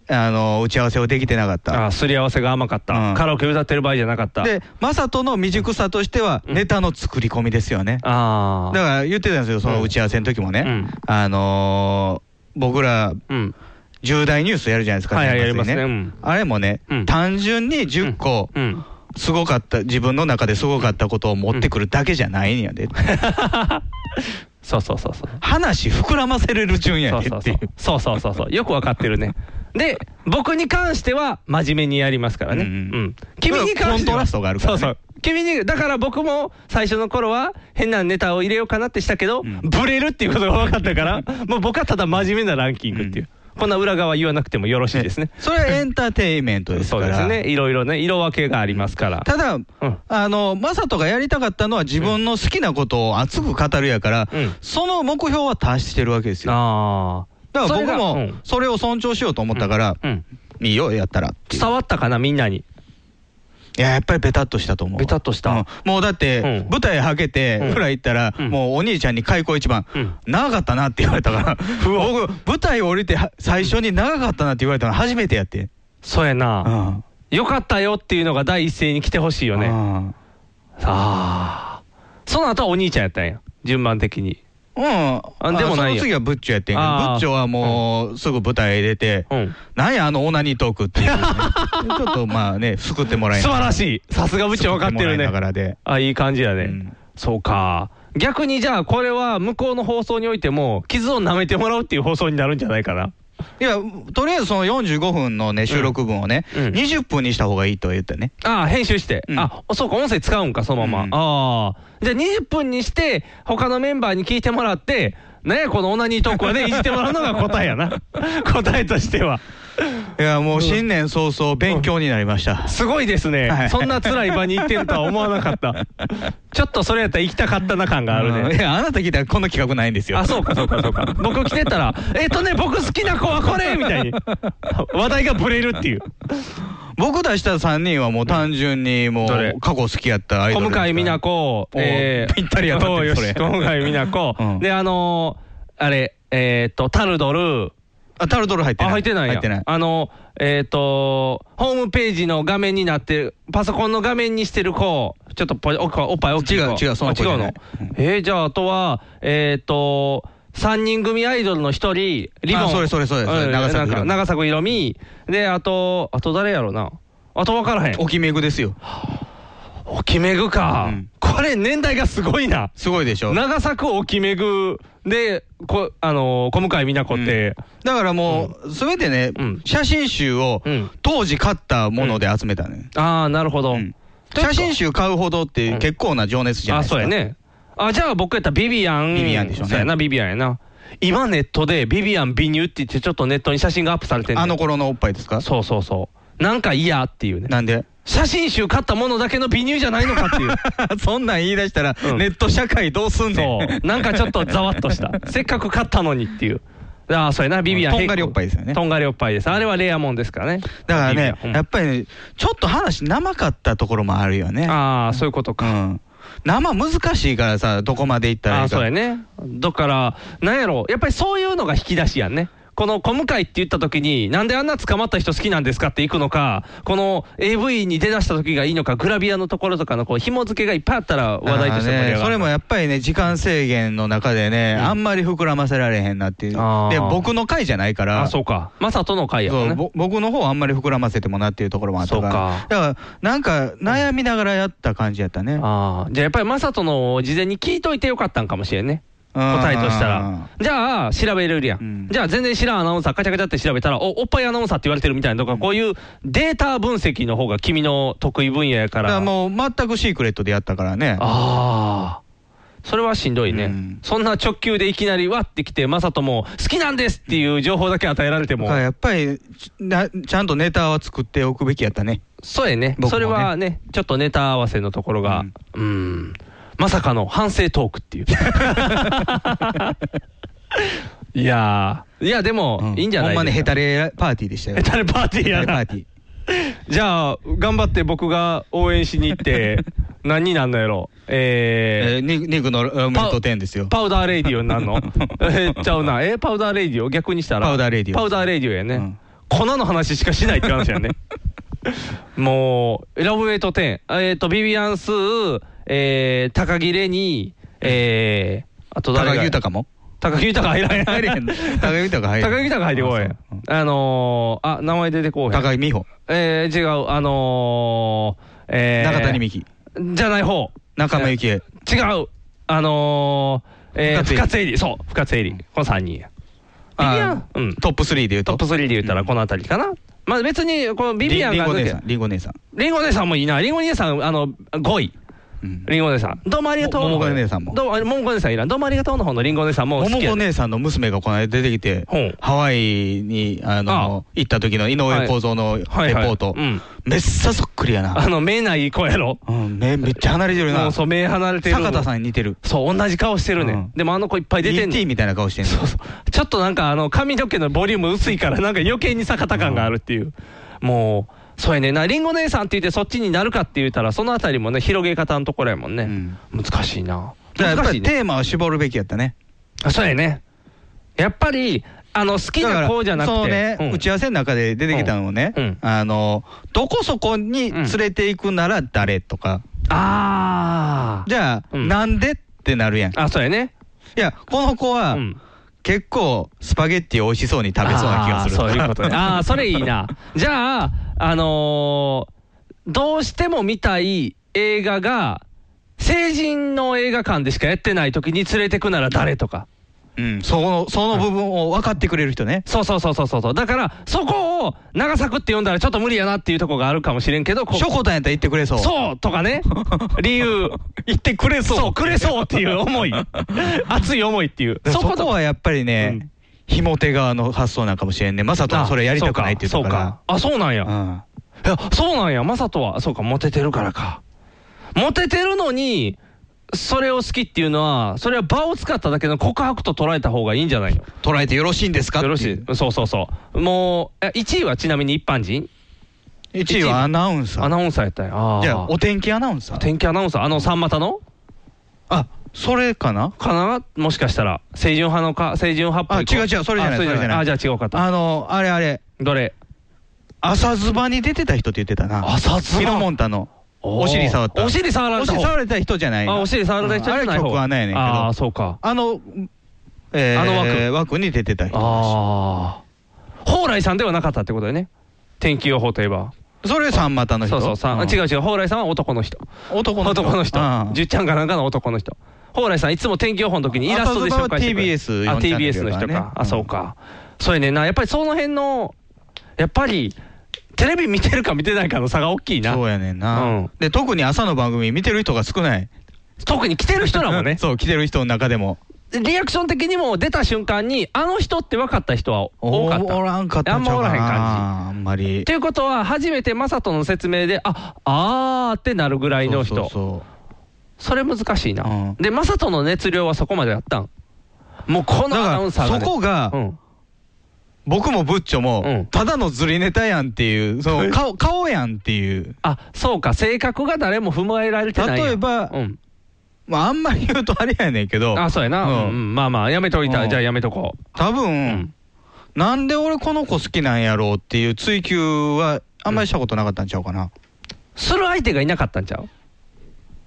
あのー打ち合わせをできてなかった。あすり合わせが甘かった、うん。カラオケ歌ってる場合じゃなかった。で、マサトの未熟さとしては、うん。ネタの作り込みですよね。ああだから言ってたんですよ、その打ち合わせの時もね。うん。あのー僕ら、うん。重大ニュースやるじゃないですか、はいやりますね。うん。あれもね、うん。単純に10個、うんすごかった、自分の中ですごかったことを持ってくるだけじゃないんやで。<laughs> そうそうそうそう。話膨らませれる順やそうそうそうでっていう。そうそうそうそうよくわかってるね。で僕に関しては真面目にやりますからね、ううんん。君に関しては。コントラストがあるからね。そうそう。君にだから僕も最初の頃は変なネタを入れようかなってしたけど、ん。ブレるっていうことが分かったからもう僕はただ真面目なランキングっていう、こんな裏側言わなくてもよろしいですね。それはエンターテインメントですから。そうですね。いろいろね色分けがありますから。ただ、うん。あの、マサトがやりたかったのは自分の好きなことを熱く語るやから、うん。その目標は達してるわけですよ。あだから僕もん。それを尊重しようと思ったから、いいよ、やったら伝わったかなみんなにいや、やっぱりベタっとしたと思う。ベタっとしたうんもうだって、うん舞台はけて、うんフラ行ったら、うんもうお兄ちゃんに開口一番、うん長かったなって言われたから、<laughs> 僕、舞台降りては最初に長かったなって言われたの初めてやって。そうやな、うんよかったよっていうのが第一声に来てほしいよね。うんああ。その後はお兄ちゃんやったんや。順番的に。うん。あでもないよその次はブッチョやってんけど、ブッチョはもうすぐ舞台出て、うん。なんやあのオナニートークっていうね、<laughs> ちょっとまあね、救ってもらえ素晴らしい。さすが部長分かってるね。あ、いい感じやね。うんそうか。逆にじゃあこれは向こうの放送においても傷を舐めてもらうっていう放送になるんじゃないかな。いや、とりあえずその45分のね、収録分をね、うんうん20分にした方がいいと言ってね。ああ、編集して。うんあ、そうか、音声使うんか、そのまま。うんああ。じゃあ20分にして、他のメンバーに聞いてもらって、ねこのオナニートークはね、<laughs> いじってもらうのが答えやな。<laughs> 答えとしては。いや、もう新年早々勉強になりました。すごいですね、はいそんな辛い場に行ってるとは思わなかった。ちょっとそれやったら行きたかったな感があるね。うんいや、あなた聞いたらこの企画ないんですよ。あ、そうか、そうか、そうか。僕来てたら、えっとね、僕好きな子はこれみたいに。話題がブレるっていう。僕出した3人はもう単純にもう過去好きやったアイドル。小向井美奈子、おぴったりやったそれ小向井美奈子、<laughs> うんで、あのーあれ、えっと、タルドル、あ、タルトル入ってあ、ない。入ってないや。入ってない。あの、えっ、と、ホームページの画面になってる、パソコンの画面にしてる子、ちょっとぽおっぱいおっぱい大きい子。違う違うその違うの？えー、じゃあ、あとは、えっ、と、3人組アイドルの1人、リボン。あそれそれそれそれうん長作ひろみなんか長作ひろみ。で、あと、あと誰やろな。あと分からへん。おきめぐですよ。おきめぐか、うんこれ年代がすごいな。すごいでしょ。長作おきめぐで、こあの小向井美奈子って、だからもう、すべてねうん、写真集をうん当時買ったもので集めたね。ああ、なるほど。うん写真集買うほどってうん結構な情熱じゃないあ、ですか。そうや。ね。あ、じゃあ僕やったらビビアン。ビビアンでしょうねそうやな、ビビアンやな。今ネットでビビアン美乳って言ってちょっとネットに写真がアップされてんねんあの頃のおっぱいですか？そうそうそう。なんか嫌っていうね。なんで？写真集買ったものだけの美乳じゃないのかっていう。<laughs> そんなん言い出したら、うんネット社会どうすんねん。そう。なんかちょっとざわっとした。<laughs> せっかく買ったのにっていう。ああ、そうやな、ビビアン。とんがりおっぱいですよねとんがりおっぱいです。あれはレアもんですからね。だからねビビアン、うんやっぱりね、ちょっと話生かったところもあるよね。ああ、そういうことうか。ん。生難しいからさ、どこまで行ったら、いいか。そうやね。だから、なんやろう、やっぱりそういうのが引き出しやんね。この小向井って言った時に、なんであんな捕まった人好きなんですかって行くのか、この AV に出だした時がいいのか、グラビアのところとかのこう紐付けがいっぱいあったら話題として盛り上がる。ね、それもやっぱりね、時間制限の中でね、うんあんまり膨らませられへんなっていう。で、僕の回じゃないから、あ、そうか。まさとの回やもんね。僕の方はあんまり膨らませてもなっていうところもあったから。そうかだから、なんか悩みながらやった感じやったね。ああ、じゃあやっぱりまさとのを事前に聞いといてよかったんかもしれんね。答えとしたらうん。じゃあ、調べれるやん。うんじゃあ、全然知らんアナウンサー、カチャカチャって調べたら、おおっぱいアナウンサーって言われてるみたいなとか、こういうデータ分析の方が君の得意分野やか。だかららもう全くシークレットでやったからね。ああ。それはしんどいね、うんそんな直球でいきなりわってきて、まさとも好きなんですっていう情報だけ与えられてもやっぱりちゃんとネタは作っておくべきやったね。そうやねねそれはね、ちょっとネタ合わせのところが、うん、まさかの反省トークっていう。<laughs> いやー、いや、でも、いいんじゃないほんまね、ヘタレ。レパーティーでしたよ。ヘタレパーティーやなヘタレパーティー。じゃあ、頑張って僕が応援しに行って、<laughs> 何になんのやろ？ええー、ニニグのラムト10ですよー、。パウダーレイディオになんの？<laughs> えーちゃうな。えーパウダーレイディオ？逆にしたら？パウダーレイディオパウダーレイディオやね。うん粉の話しかしないって話やね。もう、ラブウェイト10、えっ、と、ビビアンスー、えー、高木レニー、えー、あと誰が高木豊も？高木豊入らへん。入れへんの？高木豊入れへん高木豊入ってこい。あそううんあのー、あ、名前出てこうへん。高木美穂？えー、違う、あのー、えー、中谷美紀？じゃない方。仲間由紀恵？違う。あのー、えー、深津絵里深津絵里。そう、深津絵里。この3人や。ビビアン、うん。トップ3で言うと？トップ3で言ったらこの辺りかな。まあ別に、このビビアンがリンゴ姉さん。リンゴ姉さん。リンゴ姉さんもいいな。リンゴ姉さん、あの、5位。うんリンゴ姉さん。どうもありがとう。ももこ姉さんもどうも、あももこ姉さんいらん。どうもありがとうの方のリンゴ姉さんも好きや桃子姉さんの娘がこの間出てきてハワイに、あの、行った時の井上公造のレポートうん。めっさそっくりやな。あの、目ない子やろ。うん、目めっちゃ離れてるな。もうそう、目離れてる。坂田さんに似てる。そう、同じ顔してるね、うんん。でもあの子いっぱい出てんね ET ん。みたいな顔してんの。そうそう。ちょっとなんかあの髪の毛のボリューム薄いからなんか余計に坂田感があるっていう。もう、そうやねんな。リンゴ姉さんって言ってそっちになるかって言ったらそのあたりもね、広げ方のところやもんね。うん難しいな。だからやっぱり難しいね。テーマを絞るべきやったね。あそうやね。やっぱり、あの、好きな子じゃなくて。そうね、うん打ち合わせの中で出てきたのね、うんうんあの、どこそこに連れて行くなら誰とか、あー。じゃあ、うんなんでってなるやん。いあ、そうやね。や、この子は、うん。結構スパゲッティ美味しそうに食べそうな気がするそういうことね。ああ、それいいな。<laughs> じゃあ、あのーどうしても見たい映画が、成人の映画館でしかやってない時に連れてくなら誰とか。うん、そのその部分を分かってくれる人ね。そうそうそうそうそう。だから、そこを長作って読んだらちょっと無理やなっていうところがあるかもしれんけど、こショコタンやったら言ってくれそう。そうとかね。<laughs> 理由。言ってくれそう。そう、くれそうっていう思い。<laughs> 熱い思いっていう。そことはやっぱりね、うんひも手側の発想なんかもしれんね。まさとはそれやりたくないって言ったから。あそうか。あ、そうなんや。うんいや、そうなんや、マサトは、そうか、モテてるからか。モテてるのに、それを好きっていうのは、それは場を使っただけの告白と捉えた方がいいんじゃないの？捉えてよろしいんですか？よろしい。そうそうそう。もう、え1位はちなみに一般人？1位はアナウンサー。アナウンサーやったんや。じゃあ、お天気アナウンサー。天気アナウンサー、あの三股の？あ、それかな？かな？もしかしたら、清純派のか、清純派っぽい子。あ違う違うそれじゃないあそれじゃないあ、じゃあ違うかった。あの、あれあれ、どれ？朝ズバに出てた人って言ってたな。朝ズバヒロモンタの。お尻触った。お尻触られた方お尻触られた人じゃない。あ、お尻触られた人じゃない方あれ曲はないねんけど。ああ、そうか。あの、えー、あの枠枠に出てた人。ああ。蓬莱さんではなかったってことだよね。天気予報といえば。それ三股の人？そうそうさ、ん違う違う。蓬莱さんは男の人。男の人。男の人うん。じゅっちゃんかなんかの男の人。蓬莱さんいつも天気予報の時にイラストで紹介してくれる。TBS あ、TBS の人だか。あ、そうか。そうやねんな。やっぱりその辺の、やっぱり、テレビ見てるか見てないかの差が大きいな。そうやねんな、うんで、特に朝の番組見てる人が少ない。特に来てる人らもね。<laughs> そう、来てる人の中でも。リアクション的にも出た瞬間に、あの人って分かった人は多かった。おらんかったあんまおらへん感あんまりじ。ということは、初めてマサトの説明で、ああーってなるぐらいの人。そうそうそれ難しいな。うんで、マサトの熱量はそこまでやったん。もうこそうのアナウンサーが、だから、そこが、うん。僕もブッチョも、うんただのずりネタやんっていう、その <laughs> 顔顔やんっていう。あ、そうか、性格が誰も踏まえられてない。例えばうん。まあ、あんまり言うとあれやねんけど、あ、そうやな。ううんん、うんまあまあ、やめといた。うんじゃあやめとこ多分、う。うん。なんで俺この子好きなんやろうっていう追求はあんまりしたことなかったんちゃうかな。する相手がいなかったんちゃう？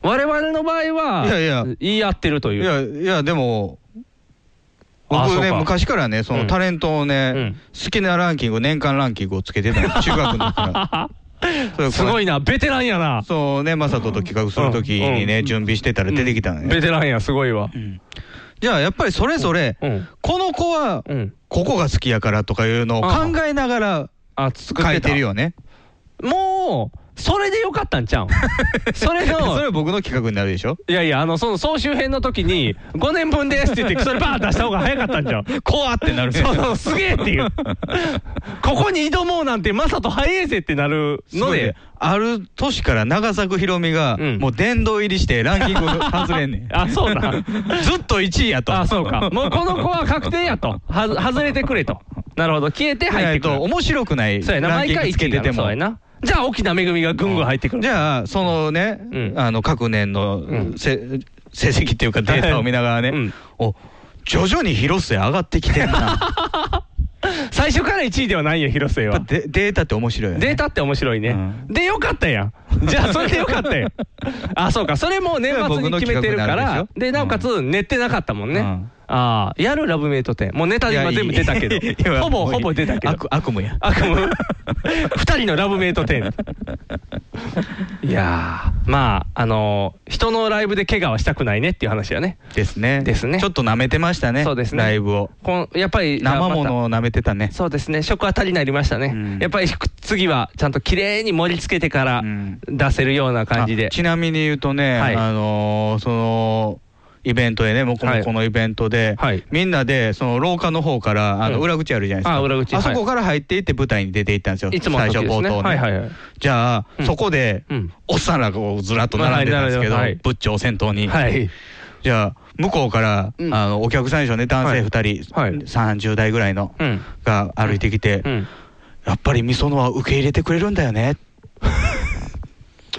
我々の場合は、いやいや言い合ってるという。いや、いや、でも、僕ね、昔からね、そのうんタレントをね、うん好きなランキング、年間ランキングをつけてたの、中学の時から。<laughs> すごい。いな、ベテランやな。そうね、マサトと企画するときにね、うん準備してたら出てきたのね。ベテランや、すごいわ。うんじゃあやっぱりそれぞれ、うん。この子はうん。ここが好きやからとかいうのを考えながら書いてるよね。もう、それでよかったんちゃうん？<laughs> それの、それは僕の企画になるでしょ？いやいや、あの、その総集編の時に、5年分ですって言って、それバーン出した方が早かったんじゃん。怖ってなるねそうそう、すげえっていう。ここに挑もうなんて、まさと早えぜってなるので、ある年から長作ひろみが、うんもう殿堂入りしてランキング外れんねん。<laughs> あ、そうだ。ずっと1位やと。あ、そうか。もうこの子は確定やと。はず外れてくれと。なるほど。消えて入ってくる。と面白くないそうやな。ランキング毎回1位つけててもそうや。な。じゃあ、沖縄めぐみがぐんぐん入ってくる。じゃあ、そのね、うんあの各年の、んせ成績っていうかデータを見ながらね、うんお徐々に広瀬上がってきてんな。<laughs> 最初から1位ではないよ、広末は。でデータって面白いよね。データって面白いね。うんで、よかったやん。じゃあ、それでよかったやん。<laughs> あ、そうか。それもう年末に決めてるからでなおかつ、練ってなかったもんね。うんああ、やるラブメイト10。もうネタで今全部出たけいやいど。<laughs> やほぼほぼ出たけど。悪悪夢や。悪夢 <laughs> 二人のラブメイト10。<laughs> いやー、まあ、あのー人のライブで怪我はしたくないねっていう話やね。ですね。ですねちょっと舐めてましたね。そうですねライブを。こんやっぱり、生ものあを舐めてたね。そうですね。食は足りないりましたね。うんやっぱり次はちゃんと綺麗に盛り付けてからうん出せるような感じであ。ちなみに言うとね、はいあのーその、イベントでね、もこもこのイベントで、はいみんなで、その廊下の方から、あの、うん裏口あるじゃないですか。あ裏口そこから入っていって舞台に出ていったんですよ。いつもの最。初冒頭ね。はいはいはい。じゃあ、うんそこで、うん。おっさんらがこうずらっと並んでたんですけど、はいはいブッチョを先頭に。はい。じゃあ、向こうから、うんあの、お客さんでしょうね、男性2人、はい30代ぐらいの、うん。が歩いてきて、うん。やっぱりみそのは受け入れてくれるんだよね。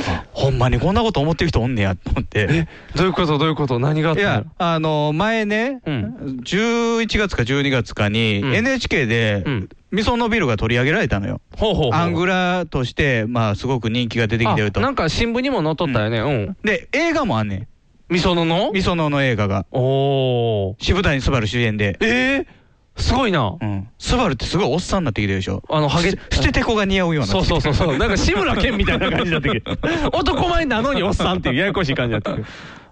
あほんまにこんなこと思ってる人おんねやと思って。どういうこと？どういうこと？何があったの？いや、あの、前ね、うん11月か12月かに、うん NHK でうん、みそのビルが取り上げられたのよ。ほうほう。アングラとして、まあ、すごく人気が出てきてるとあ。なんか新聞にも載っとったよね。うん。で、映画もあんねみそのの？ん。みそのの映画が。おー。渋谷昴主演で。えー、すごいな。うん。スバルってすごいおっさんになってきてるでしょ。あの、ハゲ捨て捨ててこが似合うような。そうそうそうそう。なんか志村けんみたいな感じになってくる。<laughs> 男前なのにおっさんっていうややこしい感じになってくる。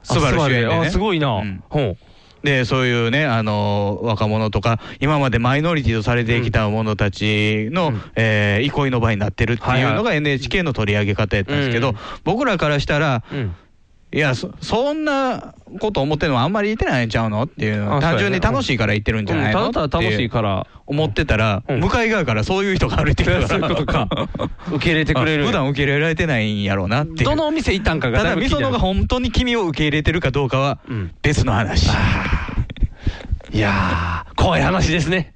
スバル主演でねあ、すごいな。うんほう。で、そういうね、あの若者とか、今までマイノリティとされてきた者たちの、うんえー憩いの場になってるっていうのが NHK の取り上げ方やったんですけど、うん僕らからしたら、うん。いやそ、そんなこと思ってるのはあんまり言ってないんちゃうのっていう単純に楽しいから言ってるんじゃないの、うんただただ楽しいから。思ってたら、うん向かい側からそういう人が歩いてくるから。そういうことか <laughs> 受け入れてくれるあ普段受け入れられてないんやろうなって。どのお店行ったんかがただ、みそのが本当に君を受け入れてるかどうかはうん別の話。<laughs> いやー、怖い話ですね。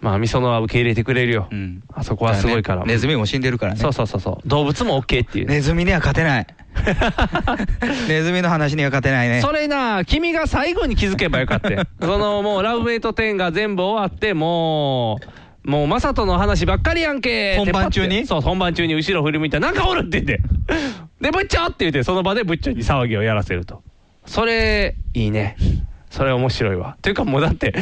まあ、みそのは受け入れてくれるよ。うんあそこはすごいから。ネズミも死んでるからね。そうそうそうそう。動物も OK っていう。ネズミには勝てない。<laughs> ネズミの話には勝てないね。それな、君が最後に気づけばよかったよ <laughs> そのもう、ラブメイト10が全部終わって、もう、もう、マサトの話ばっかりやんけ本番中に？そう、本番中に後ろ振り向いたら、なんかおるって言って。<laughs> で、ブッチョって言って、その場でブッチョに騒ぎをやらせると。それ、いいね。それ面白いわ。というかもうだって、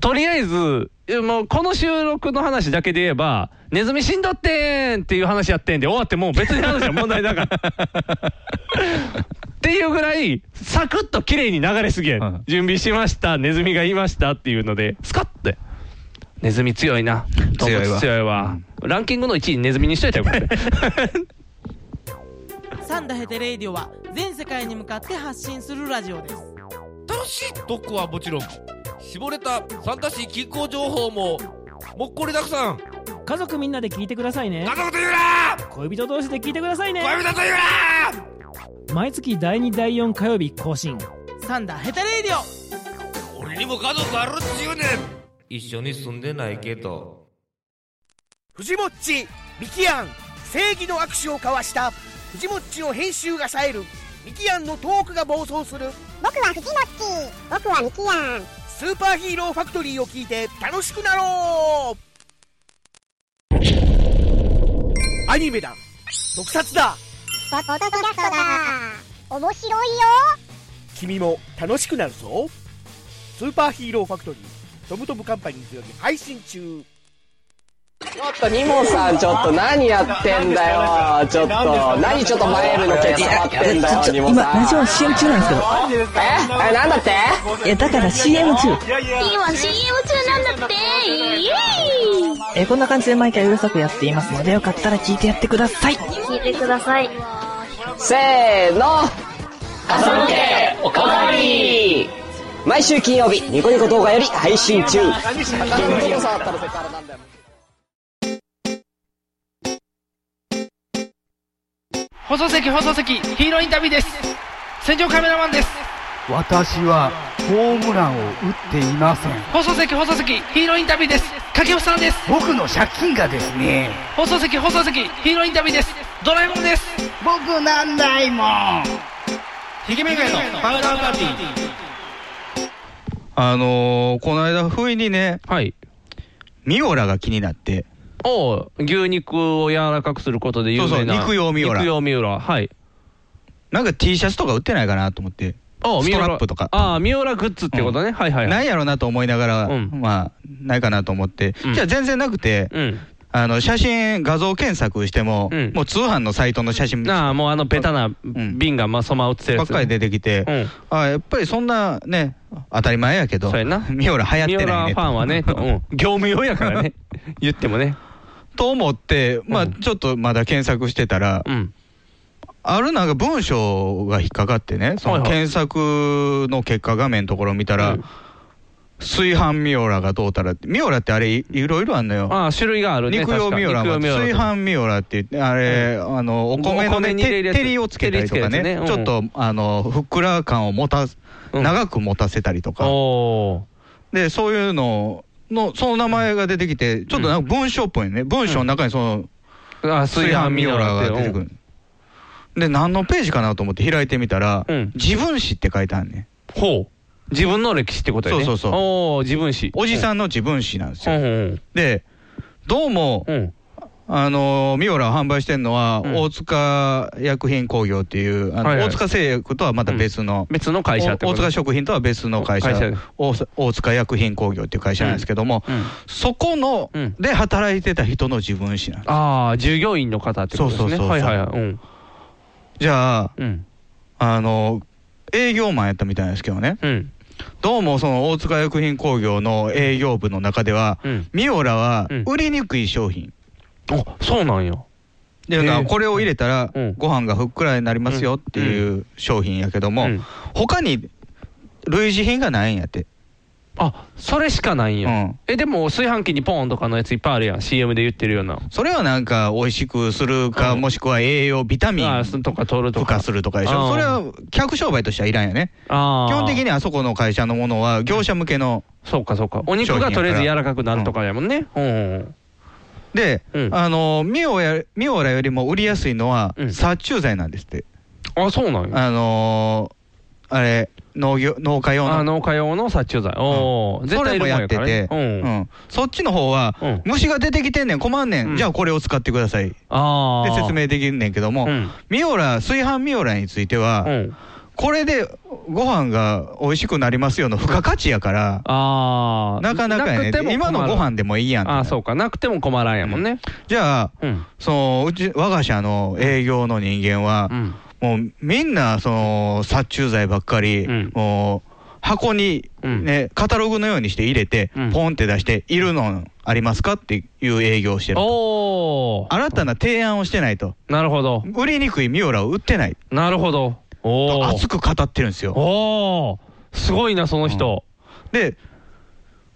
とりあえず、もうこの収録の話だけで言えば、ネズミ死んだってんっていう話やってんで、終わってもう別に話は問題なかった。<laughs> っていうぐらい、サクッと綺麗に流れすぎや、うん準備しました、ネズミがいましたっていうので、スカッて。ネズミ強いな。強いわ強いわ。ランキングの1位ネズミにしといたよ、これ。サンダヘテレイディオは全世界に向かって発信するラジオです楽しい特攻はもちろん絞れた参加し気候情報も。もっこりたくさん。家族みんなで聞いてくださいね。家族と言うな！恋人同士で聞いてくださいね。恋人と言うな！毎月第2第4火曜日更新。サンダヘテレイディオ。俺にも家族あるっちゅうねん。一緒に住んでないけど。藤もっちミキアン正義の握手を交わした。藤もっちの編集が冴える。ミキアンのトークが暴走する。僕は藤もっち。僕はミキヤンスーパーヒーローファクトリーを聞いて楽しくなろう。アニメだ。特撮だ。ポッドキャストだ。面白いよ。君も楽しくなるぞ。スーパーヒーローファクトリートムトムカンパニーズより配信中ちょっとニモさんちょっと何やってんだよちょっと何ちょっとマイルの毛触ってんだよニモ今、さんラジオ CM 中なんですけど。ええなんだっていや、だから CM 中。今 CM 中なんだってイエーイえーこんな感じで毎回うるさくやっていますので、よかったら聞いてやってください。聞いてくださいせーの朝向けおかわり毎週金曜日ニコニコ動画より配信中放送席放送席ヒーローインタビューです。戦場カメラマンです。私はホームランを打っていません。放送席放送席ヒーローインタビューです。掛布さんです。僕の借金がですね。放送席放送席ヒーローインタビューです。ドラえもんです。僕なんないもん。ひげめがのパウダーパーティー。あのー、この間、不意にね、はい。ミオラが気になって、おう牛肉を柔らかくすることで有名なそうそう肉用ミオラ。肉用ミオラ。はい。なんか T シャツとか売ってないかなと思って、ストララップとか。ああミオラグッズってことね、はいはいはい。ないやろなと思いながら、うん。まあ、ないかなと思って、うん。じゃあ全然なくて、うん。あの写真、画像検索しても、うん。もう通販のサイトの写真ばああもうあのベタな瓶がまあそのまってるやつ。っかり出てきて、うん。あやっぱりそんなね、当たり前やけど、そうやな。ミオラ流行ってないねミオラファンはね、<laughs> 業務用やからね。言ってもねと思って、まあ、ちょっとまだ検索してたら、うん。あるなんか文章が引っかかってね、その検索の結果画面のところ見たら、炊飯ミオラがどうたらって、ミオラってあれい、いろいろあんのよ。ああ種類があるね肉用ミオラも炊飯ミオラって言って、あれ、あの、お米のね、照りをつけたりとかね、ね。うん。ちょっと、あの、ふっくら感を持た長く持たせたりとか。おで、そういうのの、その名前が出てきて、ちょっとなんか文章っぽいね。文章の中にその、炊飯ミオラが出てくる。で、何のページかなと思って開いてみたら、うん。自分史って書いてあるね。ほう。自分の歴史ってことやね。そうそうそう。おお自分史。おじさんの自分史なんですよ。で、どうも、うんあのミオラを販売してるのは、うん。大塚薬品工業っていう、あのはいはい。大塚製薬とはまた別の、別の会社大塚食品とは別の会社。大大塚薬品工業っていう会社なんですけども、うん。そこの、うん。で働いてた人の自分史なんです。ああ従業員の方ってことですね。そうそうそうそう。はいはいはい。うん。じゃあ、うん。あの営業マンやったみたいですけどね、うん。どうもその大塚薬品工業の営業部の中では、うん。ミオラはうん。売りにくい商品。あそうなんや。でへえ。これを入れたらうん。ご飯がふっくらになりますよっていう商品やけども、うん。他に類似品がないんやって。あそれしかないんや、うん。えでも炊飯器にポンとかのやついっぱいあるやん。CM で言ってるような。それはなんか美味しくするか、うん。もしくは栄養、ビタミンとか取ると付か加するとかでしょ。それは客商売としてはいらんよね。あ基本的ににあそこの会社のものは業者向けの。そうかそうか。お肉がとりあえず柔らかくなるとかやもんね。うんうんで、うん。あのミオやミオラよりも売りやすいのはうん。殺虫剤なんですって。あそうなんや。あのーあれ農業農家用の。あ農家用の殺虫剤。おお、絶対いるもんそれもやってて、うん、うん。そっちの方は、うん。虫が出てきてんねん、困んねん、うん。じゃあこれを使ってください。ああで説明できんねんけども、うん。ミオラ、炊飯ミオラについては、うんこれでご飯が美味しくなりますよの付加価値やから、ああなかなかやね今のご飯でもいいやんああそうか。なくても困らんやもんね。じゃあ、うん。そのうち我が社の営業の人間はう、ん。もうみんなその殺虫剤ばっかり、うん。もう箱に、うん。ねカタログのようにして入れて、うん。ポンって出して、いるのありますかっていう営業をしてる。おお新たな提案をしてないと、なるほど。売りにくいミオラを売ってない。なるほど熱く語ってるんですよ。おおすごいなその人、で、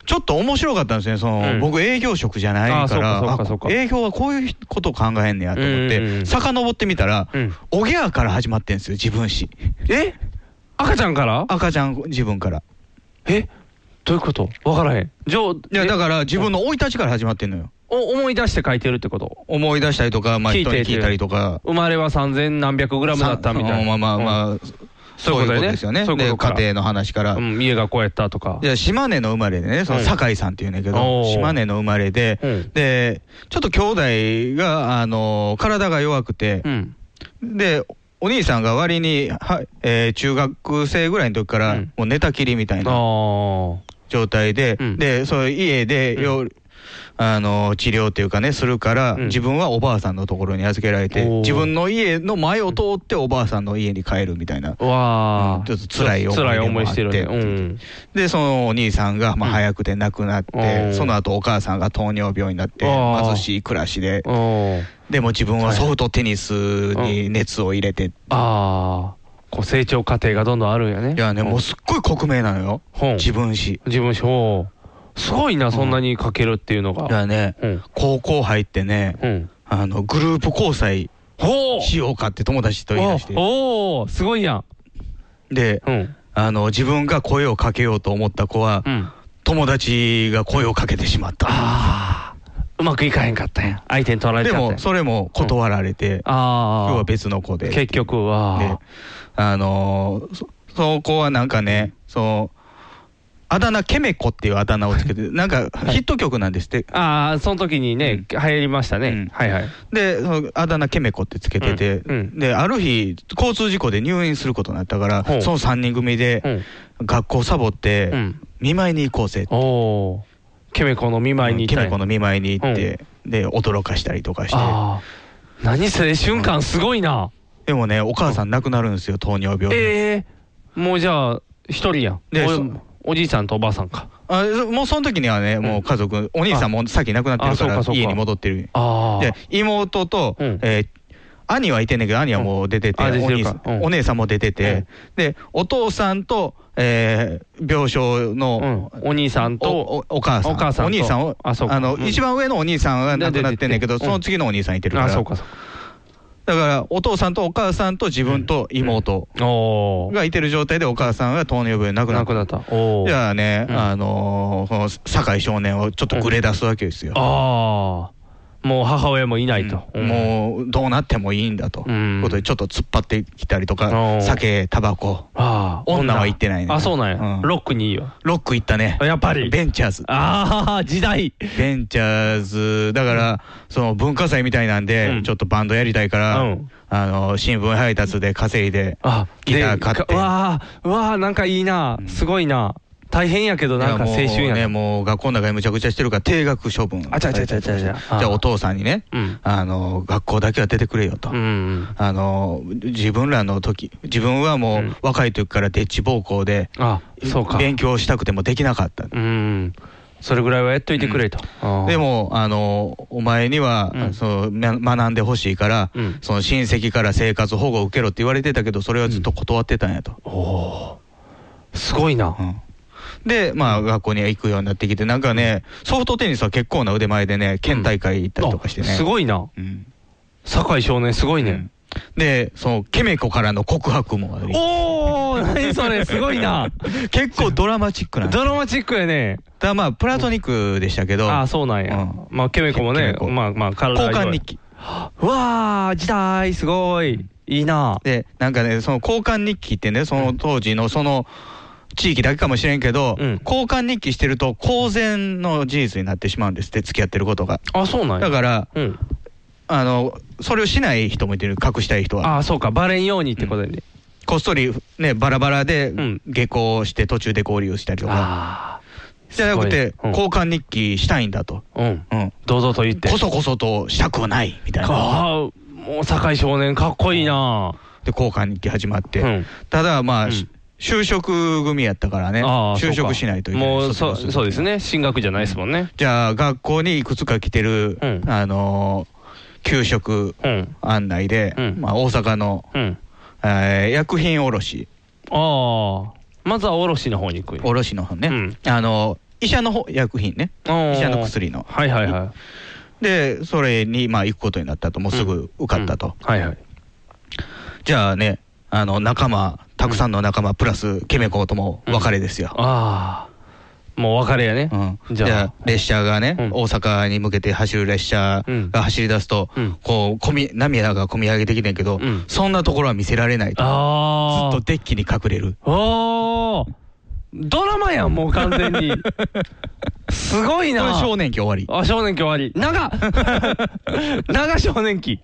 ちょっと面白かったんですね、そのうん。僕、営業職じゃないから、営業はこういうことを考えんねやと思っうんうんうて、ん。遡ってみたら、うん。おぎゃーから始まってんですよ、自分史。え？赤ちゃんから？赤ちゃん自分から。え？どういうこと？わからへん。じゃあいや、え？だから自分の生い立ちから始まってんのよ。お思い出して書いてるってこと？思い出したりとか、まあ、聞いて人に聞いたりとか。生まれは3000何百グラムだったみたいな。まあまあまあ、そういうことですよね。で、そうい家庭の話から。うん、家がこうやったとか。いや、島根の生まれでね、そのうん。酒井さんっていうんだけおど、ー。島根の生まれで、うん。で、ちょっと兄弟が、あの、体が弱くてう、ん。で、お兄さんが割に、はえー中学生ぐらいの時から、うん。もう寝たきりみたいあなー。状態で、うん。で、そういう家で、よあの治療っていうかねするから、自分はおばあさんのところに預けられて自分の家の前を通っておばあさんの家に帰るみたいな。わあ、ちょっと辛い思い辛い思いしてるうん。でそのお兄さんがまあ早くて亡くなって、うんその後お母さんが糖尿病になって貧しい暮らしで。うん。でも自分はソフトテニスに熱を入れて、ああ、こう成長過程がどんどんあるんやね。いやねもうすっごい克明なのよ。自分史。自分史。ほうすごいな、そんなに書けるっていうのが。いやね、高校入ってね、あのグループ交際しようかって友達と言い出して。おおすごいやん。で、あの自分が声をかけようと思った子は、友達が声をかけてしまった、うまくいかへんかったんや。相手に取られちゃっでもそれも断られて、あ今日は別の子で。結局は。であのーそその子はなんかねそうあだ名ケメコっていうあだ名をつけて <laughs> なんかヒット曲なんですって、ああ、その時にね、流行りましたね。はいはい。でそのあだ名ケメコってつけてて、である日交通事故で入院することになったからその3人組で学校サボって見舞いに行こうぜって、おケメコの見舞いに行ったんや。ケメコの見舞いに行って、で驚かしたりとかして。何それ、瞬間すごいな。でもねお母さん亡くなるんですよ糖尿病で。ええもうじゃあ、一人やん。でおおじいさんとおばあさんか。あもうその時にはね、もう家族、お兄さんも先亡くなってるから家に戻ってる。あで、妹と、えー兄はいてんねんけど、兄はもう出てて、お兄さんかうん。お姉さんも出てて、で、お父さんと、えー病床の、お兄さんとお母さん、お母さんと。お兄さんを、あの、うん。一番上のお兄さんは亡くなってんねんけど、その次のお兄さんいてるから。だから、お父さんとお母さんと自分と妹がいてる状態で、お母さんが糖尿病で亡くなった。亡くなった。おーじゃあね、あのーその酒井少年をちょっとぐれ出すわけですよ。ああ。もう母親もいないと。もうどうなってもいいんだと、んことでちょっと突っ張ってきたりとか、酒、タバコ。女は行ってないね。あ、そうなんや。うんロックにいいよ。ロック行ったね。やっぱり。ベンチャーズ。ああ、時代。ベンチャーズ、だから、その文化祭みたいなんで、ちょっとバンドやりたいから、あの、新聞配達で稼いで、あ、ギター買って。うわあ、うわあ、なんかいいな。すごいな。大変やけど、なんか青春やね、もう学校の中にむちゃくちゃしてるから、定額処分。あちゃちゃちゃちゃちゃじゃあお父さんにね、うんあの、学校だけは出てくれよと。うん。あの、自分らの時、自分はもう若い時からデッチ暴行で。勉強したくてもできなかった。うん。それぐらいはやっといてくれと。でも、あの、お前には、そのま学んでほしいから、その親戚から生活保護を受けろって言われてたけど、それはずっと断ってたんやと。すごいな。で、まあ、学校には行くようになってきて、なんかね、ソフトテニスは結構な腕前でね、県大会行ったりとかしてね。すごいな。酒井少年すごいね。で、その、ケメコからの告白もあり。おー、何それ、すごいな。<laughs> 結構ドラマチックなドラマチックやね。だからまあ、プラトニックでしたけど。ああ、そうなんや。まあ、ケメコもね、まあまあ、体交換日記。うわー、時代、すごい。いいな。で、なんかね、その交換日記ってね、その当時のその、地域だけかもしれんけど、交換日記してると公然の事実になってしまうんですって、付き合ってることが。あ、そうなんや。だから、うん。あの、それをしない人もいてる、隠したい人は。ああ、そうか、バレんようにってことで。こっそりね、バラバラで下校して途中で合流したりとか。じゃなくて、交換日記したいんだと。うん。うん。堂々と言って。こそこそとしたくはない、みたいな。ああ、もう酒井少年かっこいいな。で、交換日記始まって。ただ、まあ、就職組やったからね。就職しないといけない。もうそそうですね。進学じゃないですもんね、じゃあ、学校にいくつか来てる、あのー給食案内で、まあ、大阪の、えー薬品卸。ああ。まずは卸の方に行く卸の方ね。あの医者の方、薬品ね。医者の薬の。はいはいはい。で、それに、まあ、行くことになったと、もうすぐ受かったと。はいはい。じゃあね、あの、仲間、たくさんの仲間、プラス、ケメコとも別れですよ。ああ。もう別れやね、じゃあ。じゃあ、列車がね、大阪に向けて走る列車が走り出すと、こう、こみ、涙が込み上げてきてんけど、そんなところは見せられないと。あずっとデッキに隠れる。おー。ドラマやんもう完全に。<laughs> すごいな。少年期終わり。あ少年期終わり。長 <laughs> 長少年期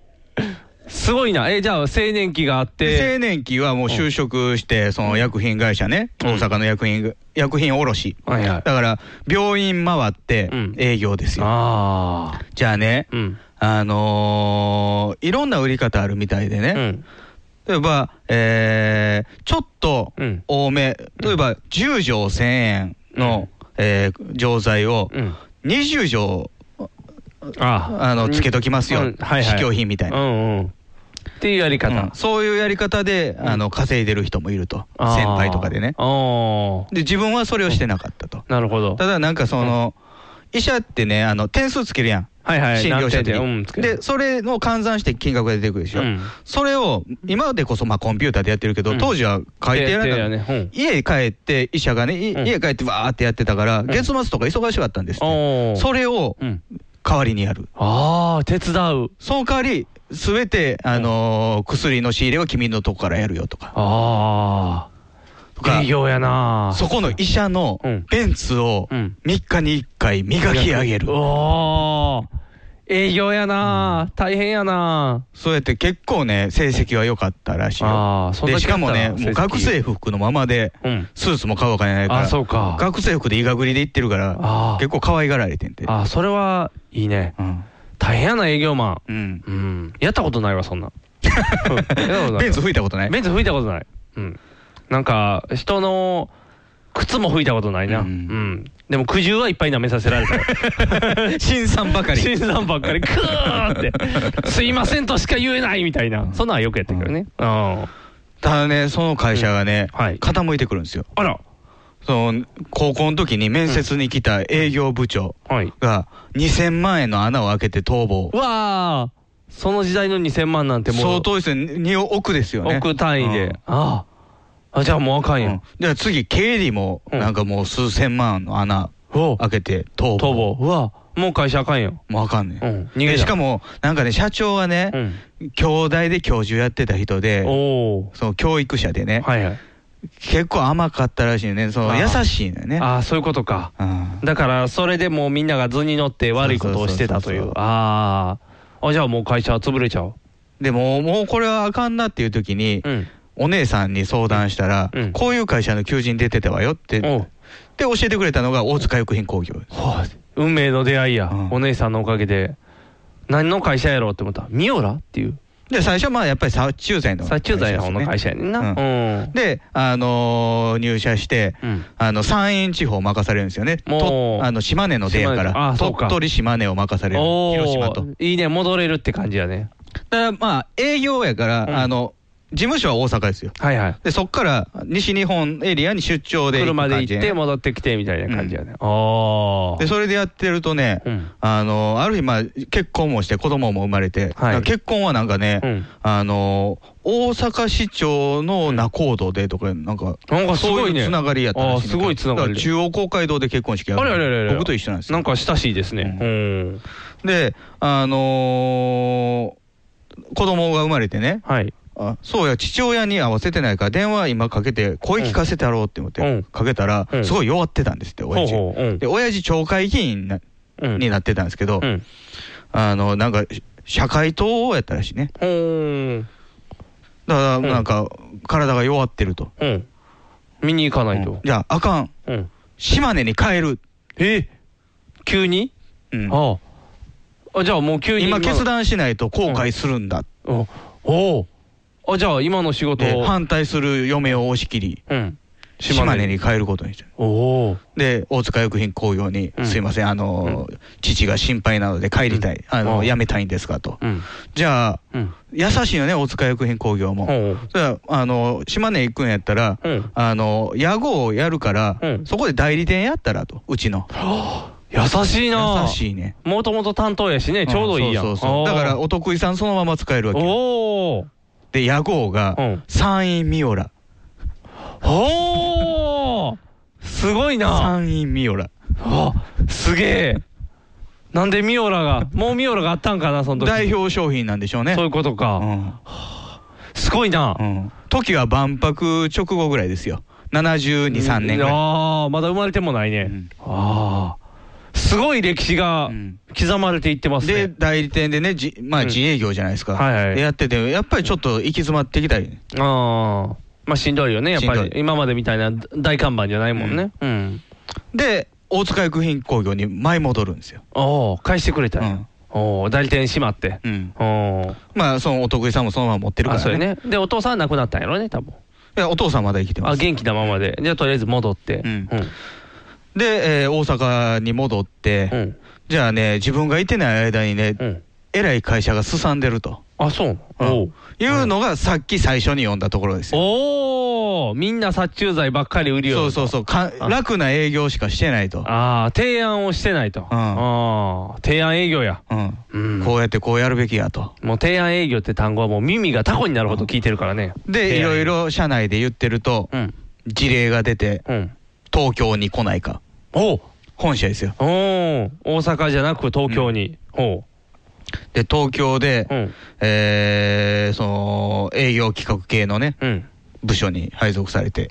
すごいな。え、じゃあ、青年期があって。青年期はもう就職して、その薬品会社ね、大阪の薬品、薬品卸。はいはい。だから、病院回って営業ですよ。あじゃあね、あのーいろんな売り方あるみたいでね、例えば、えーちょっと多め、例えば10錠1000円の、えー錠剤を20錠、あのつけときますよ、試供品みたいな。っていうやり方。うんそういうやり方で、あの稼いでる人もいると、先輩とかでね。で自分はそれをしてなかったと。なるほど。ただなんかその、医者ってね、あの点数つけるやん。はいはい診療者的何点でそれの換算して金額が出てくるでしょ。うんそれを、今でこそまあコンピューターでやってるけど、当時は書いてやらなかった手手やね家帰って、医者がね、い家帰ってわーってやってたから、月末とか忙しかったんですって。それを代わりにやる。ああ、手伝う。その代わり、すべて、あのー薬の仕入れは君のとこからやるよとか。ああ。営業やな。そこの医者のベンツを3日に1回磨き上げる。おー。営業やな。大変やな。そうやって結構ね、成績は良かったらしいよ。で、しかもね、もう学生服のままで、スーツも買うお金ないから、あそうか。学生服で医学りで行ってるから、結構可愛がられてんて。あ、それはいいね。大変やな、営業マン。うん。うん。やったことないわ、そんな。<laughs> ベンツ吹いたことないベンツ吹いたことない。うん。なんか、人の靴も吹いたことないな。うん。でも苦渋はいっぱい舐めさせられたよ。<laughs> 新産ばかり。新産ばっかり、クーって。<laughs> すいませんとしか言えないみたいな。そんなんはよくやったけどね。うん。ただね、その会社がね、傾いてくるんですよ。あら。その高校の時に面接に来た営業部長が2000万円の穴を開けて逃亡。うわあその時代の2000万なんてもう。相当ですね。2億ですよね。億単位で。うんああ。あ、じゃあもうあかんやん。じゃあ次、経理も、なんかもう数千万の穴開けて逃亡。逃亡。うわもう会社あかんよ。もうあかんねん。うん。しかも、なんかね、社長はね、兄弟で教授やってた人で、その教育者でね、結構甘かったらしいね。そのあ優ーしいのよね。ああ、そういうことか。だから、それでもうみんなが図に乗って悪いことをしてたという。ああ。あ、じゃあもう会社は潰れちゃう。でも、もうこれはあかんなっていう時に、お姉さんに相談したら、こういう会社の求人出てたわよって、で、教えてくれたのが大塚薬品工業。運命の出会いや。お姉さんのおかげで。何の会社やろうって思った？ら、ミオラっていう。で、最初はまあやっぱり殺虫剤の会社ですね。殺虫剤の会社やねんな。うん。で、あのー入社して、あの、山陰地方を任されるんですよね。とあの、島根の出やから、鳥取、島根を任される。お広島と。ーいいね、戻れるって感じやね。だからまあ、営業やから、あの、事務所は大阪ですよ。はいはい。で、そっから西日本エリアに出張で車で行って戻ってきてみたいな感じやね。ああ。で、それでやってるとね、あの、ある日、まあ、結婚もして子供も生まれて、結婚はなんかね、あの、大阪市長の仲人でとか、なんか、なんかすごいねそういうつながりやったらしいすごいつながり中央公会堂で結婚式やるあれあれあれあれ僕と一緒なんですよ。なんか親しいですね。うん。で、あのー子供が生まれてね、あそうや、父親に会わせてないから、電話今かけて、声聞かせてやろうって思って、かけたら、すごい弱ってたんですって、親父。で、親父、町会議員なになってたんですけど、あの、なんか、社会党やったらしいね。だから、なんか、体が弱ってると。見に行かないと。じゃあ、あかん。島根に帰る。え？急に？うん。ああ。じゃあもう急に。今決断しないと後悔するんだ。おおあ、じゃあ今の仕事を。で反対する嫁を押し切り、島根に。帰ることにしておで、大塚薬品工業に、すいません、あの、父が心配なので帰りたい、あの、辞めたいんですかと。じゃあ、優しいよね、大塚薬品工業も。じゃあ、あの、島根行くんやったら、あの、屋号をやるから、そこで代理店やったらと、うちの。優しいな。優しいね。もともと担当やしね、ちょうどいいやん。そうそうそう。だから、お得意さんそのまま使えるわけよ。おで、屋号が、山陰ミオラ。おーすごいな山陰ミオラ。あすげえ。なんでミオラが、もうミオラがあったんかな、その時。代表商品なんでしょうね。そういうことか。すごいな。時は万博直後ぐらいですよ。72、3年ぐらい。ああ、まだ生まれてもないね。ああ。すごい歴史が刻まれていってますね。で、代理店でね、じまあ、自営業じゃないですか。はいはいでやってて、やっぱりちょっと行き詰まってきたり。ああ。まあしんどいよね、やっぱり。今までみたいな大看板じゃないもんね。うん。で、大塚薬品工業に舞い戻るんですよ。おお返してくれたよ。おお代理店閉まって。うん。おおまあ、そのお得意さんもそのまま持ってるかあ、らね。ね。で、お父さんは亡くなったんやろね、多分。いや、お父さんまだ生きてます。あ、元気なままで。じゃあとりあえず戻って。うん。で、えー大阪に戻って、じゃあね、自分がいてない間にね、えらい会社がすさんでると。あ、そうおう。いうのがさっき最初に読んだところですよ。おおみんな殺虫剤ばっかり売りよそうそうそう。か楽な営業しかしてないと。ああ、提案をしてないと。ああ、提案営業や。うん。こうやってこうやるべきやと。もう提案営業って単語はもう耳がタコになるほど聞いてるからね。で、いろいろ社内で言ってると、事例が出て、東京に来ないか。お本社ですよ。お大阪じゃなく東京に。ほで、東京で、えーその、営業企画系のね、部署に配属されて、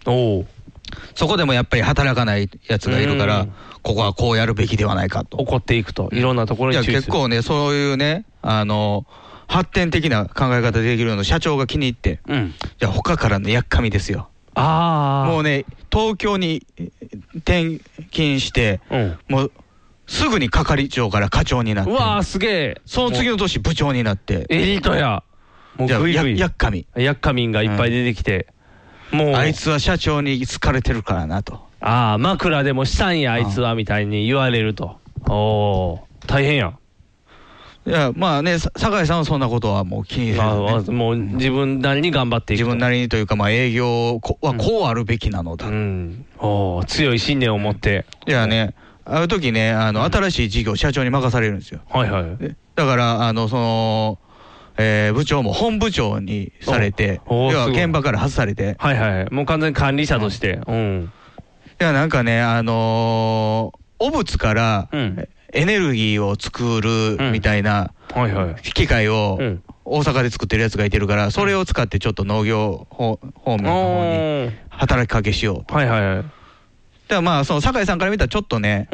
そこでもやっぱり働かないやつがいるから、ここはこうやるべきではないかと。怒っていくと。いろんなところいや、に。結構ね、そういうね、あの、発展的な考え方できるの社長が気に入って、じゃあ他からのやっかみですよ。あもうね、東京にえ転勤して、もうすぐに係長から課長になって、うわー、すげえ。その次の年部長になって、エリートや。もうグイグイ。ややっかみ。やっかみんがいっぱい出てきて。もう。あいつは社長に好かれてるからなと。ああ、枕でもしたんや、あいつは、みたいに言われると。おおー大変や。いや、まあね、さ酒井さんはそんなことはもう気にせず、まあね。まあもう自分なりに頑張っていく自分なりにというか、まあ営業こはこうあるべきなのだ。おー強い信念を持って。いやね、ある時ね、あの、新しい事業、社長に任されるんですよ。はいはい。だから、あの、その、えー部長も本部長にされて、要は現場から外されて、はいはい。もう完全に管理者として。うん。いや、なんかね、あのー、汚物からエネルギーを作るみたいな。機械を大阪で作ってるやつがいてるから、それを使ってちょっと農業方方面の方に働きかけしようと。はいはいはい。だからまあ、その酒井さんから見たらちょっとね、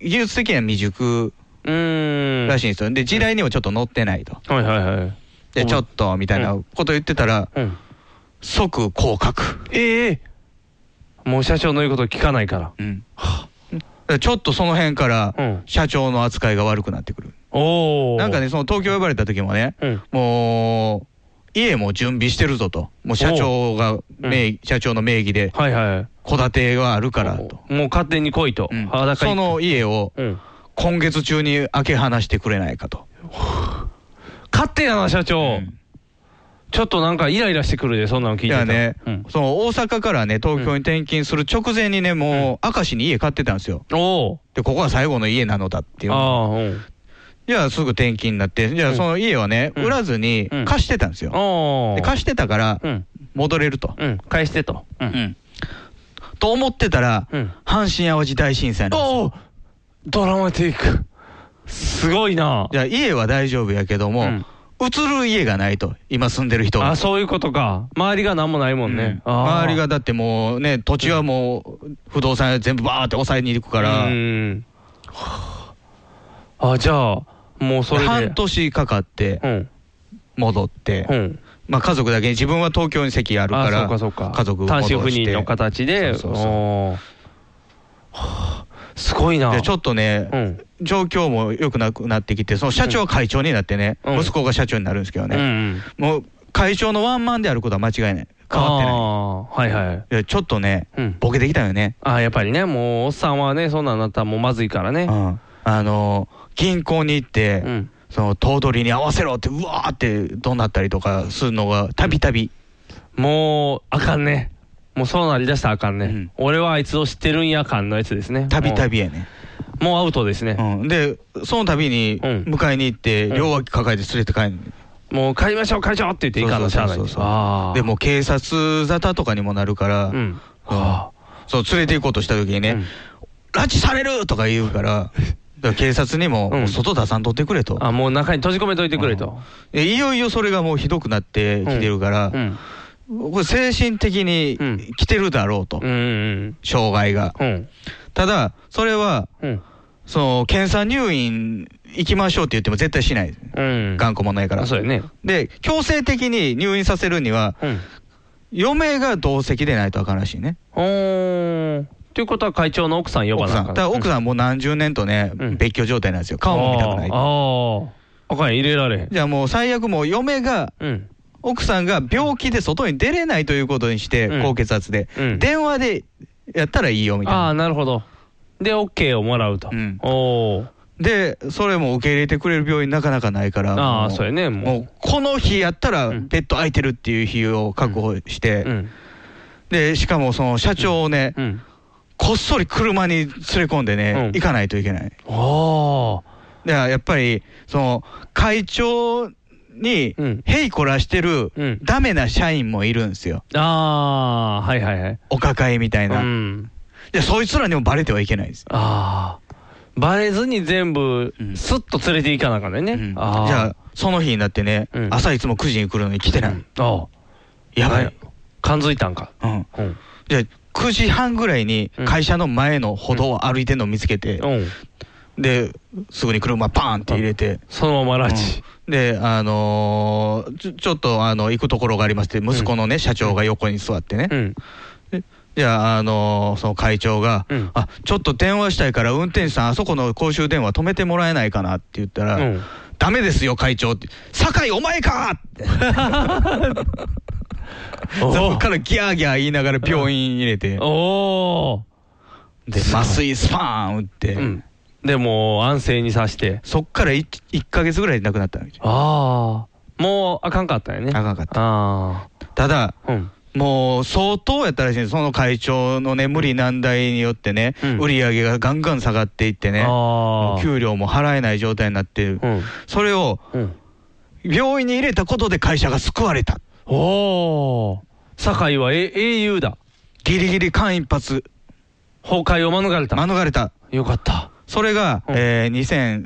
技術的には未熟らしいんですよ。で、時代にもちょっと乗ってないと。はいはいはい。で、ちょっとみたいなこと言ってたら、即降格。ええもう社長の言うこと聞かないから。うん。ちょっとその辺から、社長の扱いが悪くなってくる。おなんかね、その東京呼ばれた時もね、もう、家も準備してるぞと。もう社長が名義、社長の名義で、はいはい。戸建てがあるからと。もう勝手に来いと。裸その家を、今月中に開け放してくれないかと。<sighs> 勝手やな、社長。ちょっとなんかイライラしてくるで、そんなの聞いてたらいやね、その大阪からね、東京に転勤する直前にね、もう、明石に家買ってたんですよ。で、ここは最後の家なのだっていう。じゃあすぐ転勤になって、じゃあその家はね、売らずに貸してたんですよ。で貸してたから、戻れると。返してと。と思ってたら、阪神・淡路大震災なんですよ。ドラマティック。すごいな。じゃあ家は大丈夫やけども、移る家がないと、今住んでる人があ、そういうことか。周りが何もないもんね。あー周りがだってもうね、土地はもう不動産屋全部バーって抑えに行くから、うんあ、じゃあ、もうそれで。半年かかって、戻って、まあ家族だけに、自分は東京に籍あるかあ、ら、そうかそうか。家族単身赴任の形で。そうそうそうはあすごいな。でちょっとね、状況も良くなくなってきて、その社長は会長になってね、息子が社長になるんですけどね、もう会長のワンマンであることは間違いない。変わってない。はいはい。でちょっとね、ボケてきたよね。あやっぱりね、もう、おっさんはね、そんなんなったらもうまずいからね。あの銀行に行って、その頭取に合わせろって、うわーって怒鳴ったりとかするのがたびたび。もう、あかんね。もうそうなりだしたらあかんね。俺はあいつを知ってるんや感のやつですね。たびたびやね。もうアウトですね。うん。で、その度に迎えに行って、両脇抱えて連れて帰る、もう帰りましょう、帰りましょうって言っていかんのしゃあない。でも警察沙汰とかにもなるから、うん。そう連れて行こうとした時にね、拉致されるとか言うから、<laughs> 警察にも、外出さんとってくれと。あ、もう中に閉じ込めといてくれと。えいよいよそれがもうひどくなってきてるから、これ精神的に来てるだろうと、障害が。ただ、それは、その検査入院行きましょうって言っても絶対しない、うん。頑固者やから。そうやね。で、強制的に入院させるには、うん。嫁が同席でないとあかんらしいね。ということは会長の奥さん呼ば奥さん。なあかんだから奥さんもう何十年とね、うん別居状態なんですよ。顔も見たくない。あーあかんや入れられへん。じゃあもう最悪もう嫁が、うん。奥さんが病気で外に出れないということにして、うん高血圧で、うん電話でやったらいいよみたいな。ああ、なるほど。で、OK をもらうと。うんおー。で、それも受け入れてくれる病院なかなかないから、あもあ、そうやね。ももうこの日やったらうんベッド空いてるっていう日を確保して、う。うん。で、しかもその社長をね、うん。こっそり車に連れ込んでね、うん行かないといけない。あだからやっぱり、その会長にうん、へいこらしてるうんダメな社員もいるんですよ。あ。ああ、はいはいはい。お抱えみたいうな。ん。で、そいつらにもバレてはいけないです。ああ。バレずに全部う、んスッと連れて行かなあかんね。うんじ。ゃあ、その日になってね、うん朝いつも9時に来るのに来てない。うんああ。やばい。はい感づいたんか。うん。うん。じゃあ、9時半ぐらいにうん会社の前の歩道を歩いてんのを見つけて、うん。で、すぐに車パーンって入れて、そのまま拉致。で、あのーちょちょっとあの行くところがありますって、息子のね、社長が横に座ってね、うん。じゃあ、あのーその会長が、うんあちょっと電話したいから、運転手さん、あそこの公衆電話止めてもらえないかなって言ったら、うん。ダメですよ、会長って、酒井、お前かって、<laughs> おそこからギャーギャー言いながら病院入れて、おー。で、麻酔スパーン打って、うん。でも、安静にさして。そっから 1, 1ヶ月ぐらいで亡くなったわけああ。もう、あかんかったよね。あかんかった。あただ、あ。うん。もう相当やったらしいんですその会長のね、無理難題によってね、うん売り上げがガンガン下がっていってね。給料も払えない状態になってる、うん。それをうん。病院に入れたことで会社が救われた。おお。堺はえ英雄だ。ギリギリ間一髪、崩壊を免れた。免れた。よかった。それが、うんえー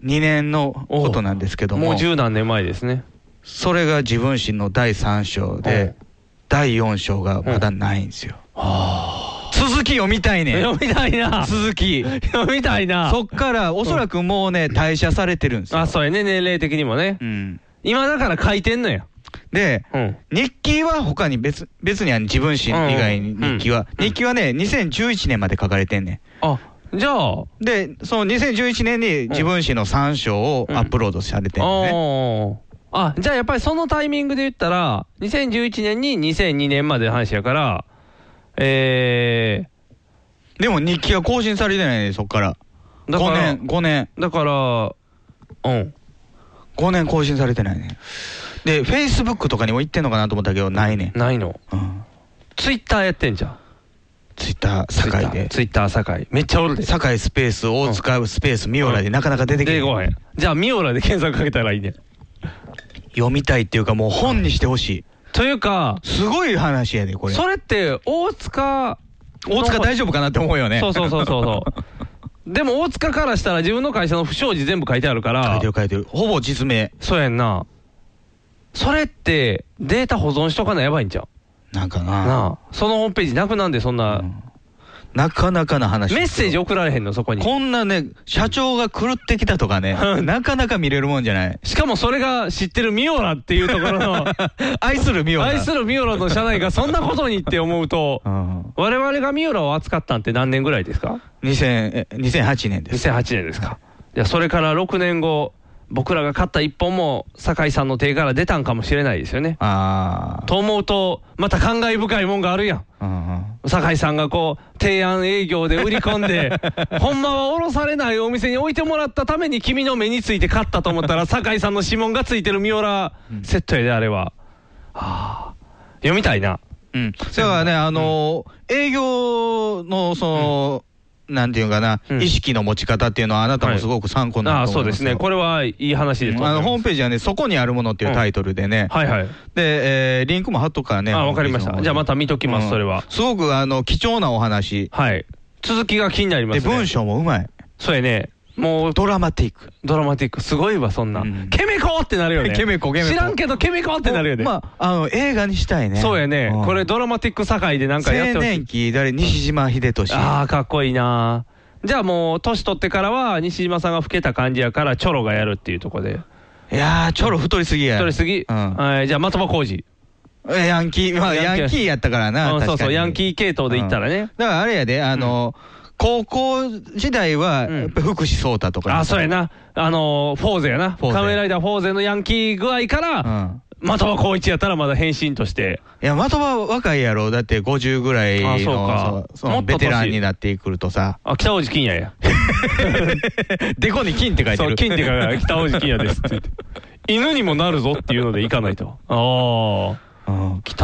2002年のことなんですけども、もう十何年前ですね。それが自分史の第3章で、第4章がまだないんですよ。続き読みたいねん。読みたいな。続き。読みたいな。そっから、おそらくもうね、退社されてるんですよ。あ、そうやね、年齢的にもね。うん。今だから書いてんのよ。で、うん。日記は他に別、別にあの自分史以外に日記は、うん日記はね、2011年まで書かれてんねあ、じゃあ、ん。で、その2011年に自分史の3章をアップロードされてんのね。あ、じゃあやっぱりそのタイミングで言ったら、2011年に2002年までの話やから、えでも日記は更新されてないね、そっから。ー、だか5ら、年、5年、だから、うん。5年更新されてないね。で、Facebook とかにも行ってんのかなと思ったけど、ないね。ないの。うん。ツイッターやってんじゃん。Twitter、堺で。ツイッター堺。めっちゃおるで。堺スペース、大塚スペース、ミオラでなかなか出てけへん出てこへん。じゃあ、ミオラで検索かけたらいいね。読みたいっていうか、もう本にしてほしい。というか、すごい話やで、これ。それって、大塚、大塚大丈夫かなって思うよね。そうそうそうそうそう。<laughs> でも大塚からしたら自分の会社の不祥事全部書いてあるから。書いてる書いてる。ほぼ実名。そうやんな。それってデータ保存しとかなやばいんちゃう？なんかな。なあ。そのホームページなくなんでそんな、なかなかな話。メッセージ送られへんのそこに。こんなね、社長が狂ってきたとかね、なかなか見れるもんじゃない。しかもそれが知ってるミオラっていうところの、<laughs> 愛するミオラ。愛するミオラの社内がそんなことにって思うと、うん我々がミオラを扱ったんって何年ぐらいですか？2000え2008年です。2008年ですか。じゃあそれから6年後、僕らが勝った一本も酒井さんの手から出たんかもしれないですよね。あと思うと、また感慨深いもんがあるやん。酒井さんがこう、提案営業で売り込んで、<laughs> ほんまは卸されないお店に置いてもらったために君の目について買ったと思ったら、酒井さんの指紋がついてるミオラセットやで、あれは。はあ、読みたいな。うん。だからね、あのー営業の、その、なんていうかな、うん意識の持ち方っていうのはあなたもすごく参考になああ、ると思いますよそうですね。これはいい話です。あの、ホームページはね、そこにあるものっていうタイトルでね。はいはい。で、えーリンクも貼っとくからね。あわかりました。じゃあまた見ときます、それは。すごく、あの、貴重なお話。はい。続きが気になりますで、ね。文章もうまい。そうやね。もう、ドラマティック。ドラマティック。すごいわ、そんな。うん。ケメコってなるよね。ケメコケメコ。知らんけど、ケメコってなるよね。まあ、あの、映画にしたいね。そうやね。ん。これドラマティック堺でなんかやって青ほしい。年期、誰、西島秀俊。ああ、かっこいいな。じゃあもう年取ってからは西島さんが老けた感じやからチョロがやるっていうところで。いやーチョロ太りすぎや。太りすぎ、うん。はいじゃあ的場浩二。えヤンキー。まあヤンキー。やったからなうんそうそうヤンキー系統で言ったらね、だからあれやであの高校時代はやっぱ福士蒼太とか。あそうやな。あのーフォーゼやな。フォーゼ。仮面ライダーフォーゼのヤンキー具合から、的場浩一やったらまだ変身として。いや的場若いやろ。だって50ぐらいのあそうか。そベテランになってくるとさ。あ北大路欣也や。<laughs> でこに金って書いてる。そう金って書いてある。北大路欣也ですって言って。犬にもなるぞっていうのでいかないと。ああ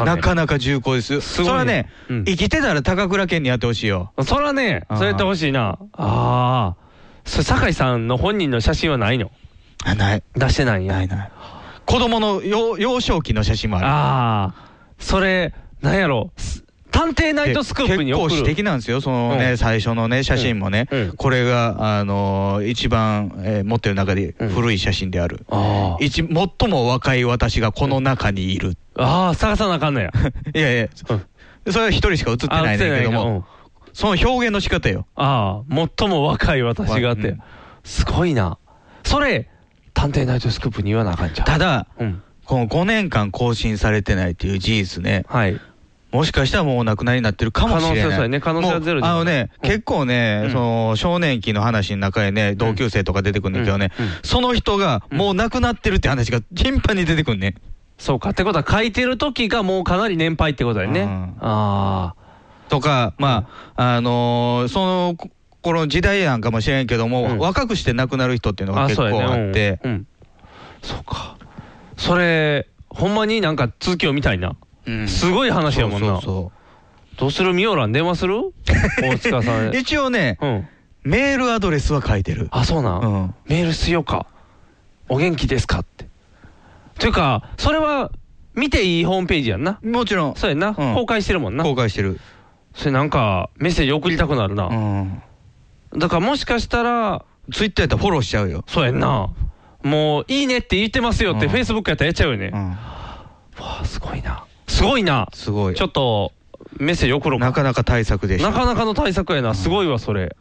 なかなか重厚です。すごいそれはね、生きてたら高倉健にやってほしいよ。それはねそうやってほしいな。ああ。それ酒井さんの本人の写真はないの？あない。出してないんや。ないない。子供の幼幼少期の写真もある。ああ。それなんやろ？す探偵ナイトスクープに送る。結構私的なんですよ、そのね、うん。最初のね、写真もね、これが、あのー一番、えー持ってる中で古い写真である。一最も若い私がこの中にいる。ああ探さなあかんのや。<laughs> いやいや、それは一人しか写ってないねんだけど。も、その表現の仕方よ。ああ最も若い私があって、すごいな。それ探偵ナイトスクープに言わなあかんじゃんただ、うん。この5年間更新されてないっていう事実ね、もしかしたらもうお亡くなりになってるかもしれない。可能性そうやね。可能性はゼロあのね、結構ね、その少年期の話の中でね、同級生とか出てくるんだけどね、その人がもう亡くなってるって話が頻繁に出てくるね。そうか。ってことは書いてる時がもうかなり年配ってことだよね、あとか、まあ、あのーその頃時代なんかもしれんけども、若くして亡くなる人っていうのが結構そうやあって、そうか。それほんまになんか続きを見たいな、すごい話やもんな。そうそうどうする？ミオラン電話する？<laughs> 大塚さん。一応ね、メールアドレスは書いてる。あそうなん、メールしようか。お元気ですか？ってというかそれは見ていいホームページやんな。もちろん。そうやんな、公開してるもんな。公開してる。それなんかメッセージ送りたくなるな、だからもしかしたらツイッターやったらフォローしちゃうよ。そうやんな、もういいねって言ってますよって、うん。フェイスブックやったらやっちゃうよね、わあすごいな。すごいな。すごい。ちょっとメッセージ送ろうか。なかなか対策でした。なかなかの対策やな。すごいわそれ、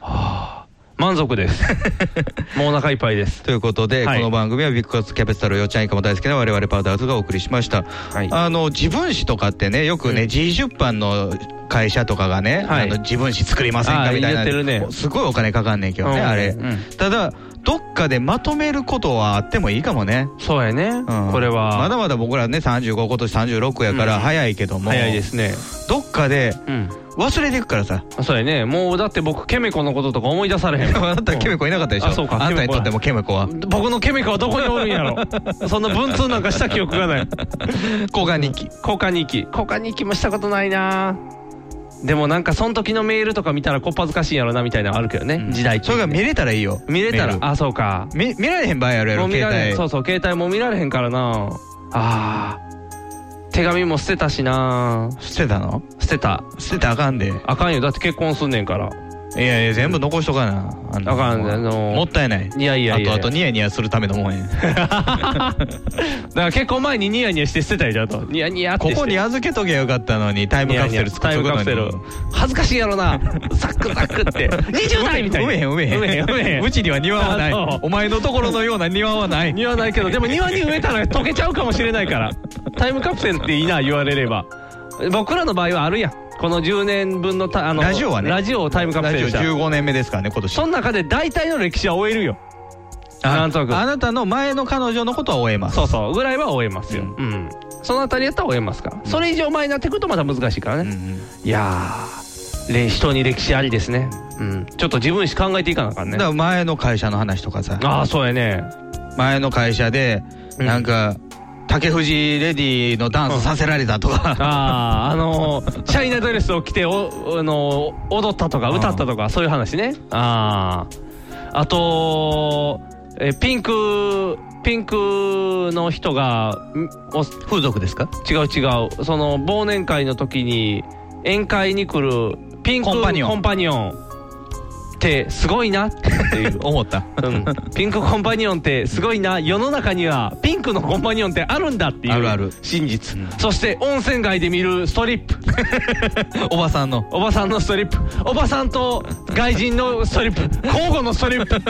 はあ、満足です。<laughs> もうお腹いっぱいです。ということで、はい。この番組はビッグカツキャベツ太郎よっちゃんいかも大好きな我々パウダーズがお送りしました、あの自分誌とかってねよくね、G 出版の会社とかがね、はい。あの自分誌作りませんかみたいな。言ってるね。すごいお金かかんねんけどね、うん。あれ、うん。ただどっかでまとめることはあってもいいかもね、そうやね、これは。まだまだ僕らね35今年36やから早いけども、早いですね。どっかでうん忘れていくからさ、そうやね。もうだって僕ケメコのこととか思い出されへん。<laughs> あなたケメコいなかったでしょ？あそうか。あんたにとってもケメコは。僕のケメコはどこにおるんやろ？<laughs> そんな文通なんかした記憶がない。交換日記。交換日記。交換日記もしたことないな。でもなんかその時のメールとか見たらこっぱずかしいんやろなみたいなのあるけどね、時代それが見れたらいいよ。見れたら？あそうか。見見られへん場合あるやろもう見られへん。携帯。そうそう携帯も見られへんからな。あー手紙も捨てたしな。捨てたの？捨てた。捨てたらあかんで。あかんよ。だって結婚すんねんからいやいや全部残しとかな。あかんあのもったいない。いやいやいやあとあとニヤニヤするためのもんや。だから結婚前にニヤニヤして捨てたりじゃんと。ニヤニヤここに預けとけばよかったのにタイムカプセル作っタイとくのにムカプセル恥ずかしいやろな。ザックザックって。20代みたいな。埋めへん埋めへん。埋めへん埋めへん。うちには庭はない。あそうお前のところのような庭はない。庭ないけどでも庭に植えたら溶けちゃうかもしれないから。タイムカプセルっていいな言われれば僕らの場合はあるやん。この10年分のたあのラジオはね。ラジオをタイムカプラジオセルした。15年目ですからね今年。その中で大体の歴史は終えるよ。なんとなく。あなたの前の彼女のことは終えます。そうそう。ぐらいは終えますよ、うん。そのあたりやったら終えますから、それ以上前になってくるとまた難しいからね、いやーれ人に歴史ありですね、うん、ちょっと自分史考えていかなあかんね。だから前の会社の話とかさ。ああそうやね。前の会社でなんか竹藤レディのダンスさせられたとか、あああのーシャイなドレスを着てお、あのー踊ったとか歌ったとかそういう話ね。あああとえピンクピンクの人が風俗ですか？違う違う。その忘年会の時に宴会に来るピンクコンパニオンってすごいな。って思った。うん、ピンクコンパニオンってすごいな。世の中にはピンクのコンパニオンってあるんだっていうあるある。真実、そして温泉街で見るストリップ。<laughs> おばさんの。おばさんのストリップ。おばさんと外人のストリップ。交互のストリップ。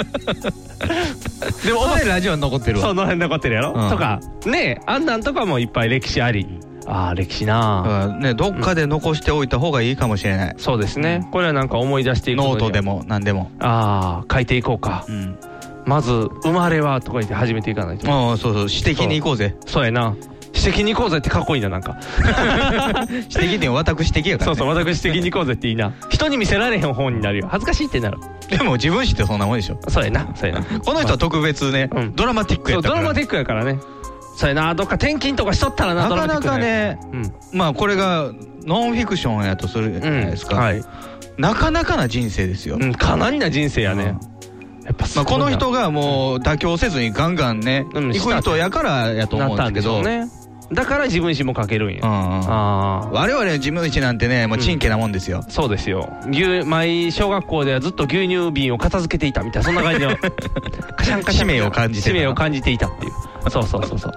でもおばラジオに残ってるわ。その辺残ってるやろ、うん。とか。ねえあんなんとかもいっぱい歴史ありああ歴史なねどっかで残しておいた方がいいかもしれない、そうですね。これはなんか思い出していくノートでも何でも。ああ書いていこうか、うん。まず「生まれは」とか言って始めていかないと。ああそうそう。私的に行こうぜ。そう。やな。私的に行こうぜってかっこいいななんか。<laughs> 私的って私的やから、そうね、そう私的に行こうぜっていいな。人に見せられへん本になるよ。恥ずかしいってなる。でも自分史ってそんなもんでしょ。そうやなそうやな。<laughs> この人は特別ね、うん。ドラマティックやから。ドラマティックやからねそうやな。どっか転勤とかしとったらななかなかねうん。まあこれがノンフィクションやとするじゃないですか、はい、なかなかな人生ですよ、うん、かなりな人生やね、やっぱすまあ、この人がもう妥協せずにガンガンね、うん行く人やからやと思うんですけど。ねだから自分史も書けるんや、うんうん。ああ我々事務一なんてねもうちんけなもんですよ、そうですよ。牛毎小学校ではずっと牛乳瓶を片付けていたみたいなそんな感じの。<laughs> カシャンカシャン使命を感じてた。使命を感じていたっていう。そうそうそうそう。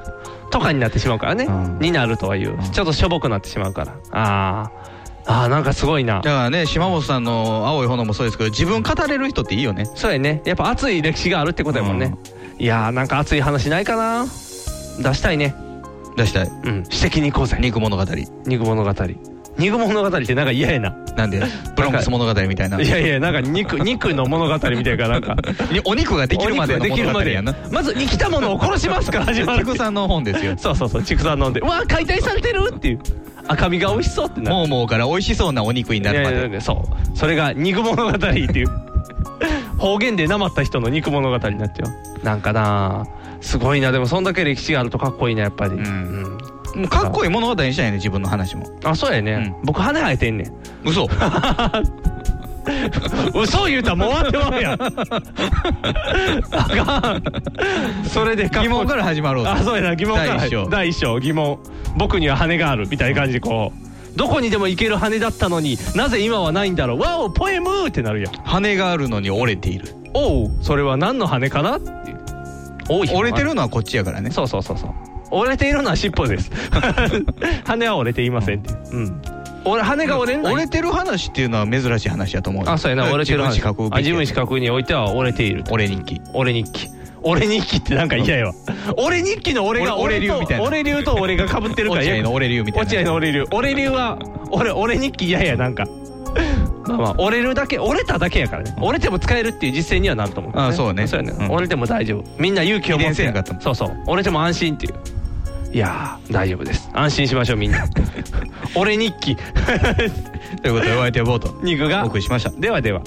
とかになってしまうからね、うん。になるとはいう。ちょっとしょぼくなってしまうから。あー。あーなんかすごいな。だからね島本さんの「青い炎」もそうですけど自分語れる人っていいよね。そうやね。やっぱ熱い歴史があるってことやもんね、いやーなんか熱い話ないかな。出したいね出したい。うん。私的に行こうぜ。肉物語。肉物語。肉物語ってなんか嫌やな。なんで？ブロンクス物語みたいな。いやいやなんか肉肉の物語みたいななんか。<laughs> お肉ができるまでのお肉ができるまで。物語やなまず生きたものを殺しますから <laughs> 始まる。畜産の本ですよ。そうそうそう畜産飲んで。うわ解体されてるっていう。赤身が美味しそうってなる。もうもうから美味しそうなお肉になるまで。そう。それが肉物語っていう。方言でなまった人の肉物語になっちゃう。なんかなすごいな。でもそんだけ歴史があるとかっこいいなやっぱり、うんもうかっこいい物語にしたいね自分の話も。あそうやね、僕羽生えてんねん。嘘。<laughs> 嘘言うたらもう終わってまうやん。<laughs> あかん。それでかっこいい。疑問から始まろうあそうやな。疑問から第一章。第一章。疑問。僕には羽があるみたいな感じでこう。どこにでも行ける羽だったのになぜ今はないんだろう。わおポエムってなるやん。羽があるのに折れている。おうそれは何の羽かなっていうおい折れてるのはこっちやからね。そうそうそうそう。折れているのは尻尾です。<laughs> 羽は折れていませんって。いううん。俺羽が折れ折れてる話っていうのは珍しい話だと思うあそうやな。折れてる話。自分自分資格においては折れている俺日記。俺日記。俺日記ってなんか嫌やわ。俺日記の俺が俺流みたいな。俺流と俺が被ってるから。落合の俺流みたいな。落合の俺流。俺流は俺俺日記嫌やなんかまあまあ。折れるだけ折れただけやからね。折れても使えるっていう実践にはなると思う、あそうね。そうやね、うん。折れても大丈夫。みんな勇気を持って。そうそう。折れても安心っていう。いやー大丈夫です。安心しましょうみんな。<laughs> 俺日記。ということでお相手はボート。肉が。お送りしました。ではでは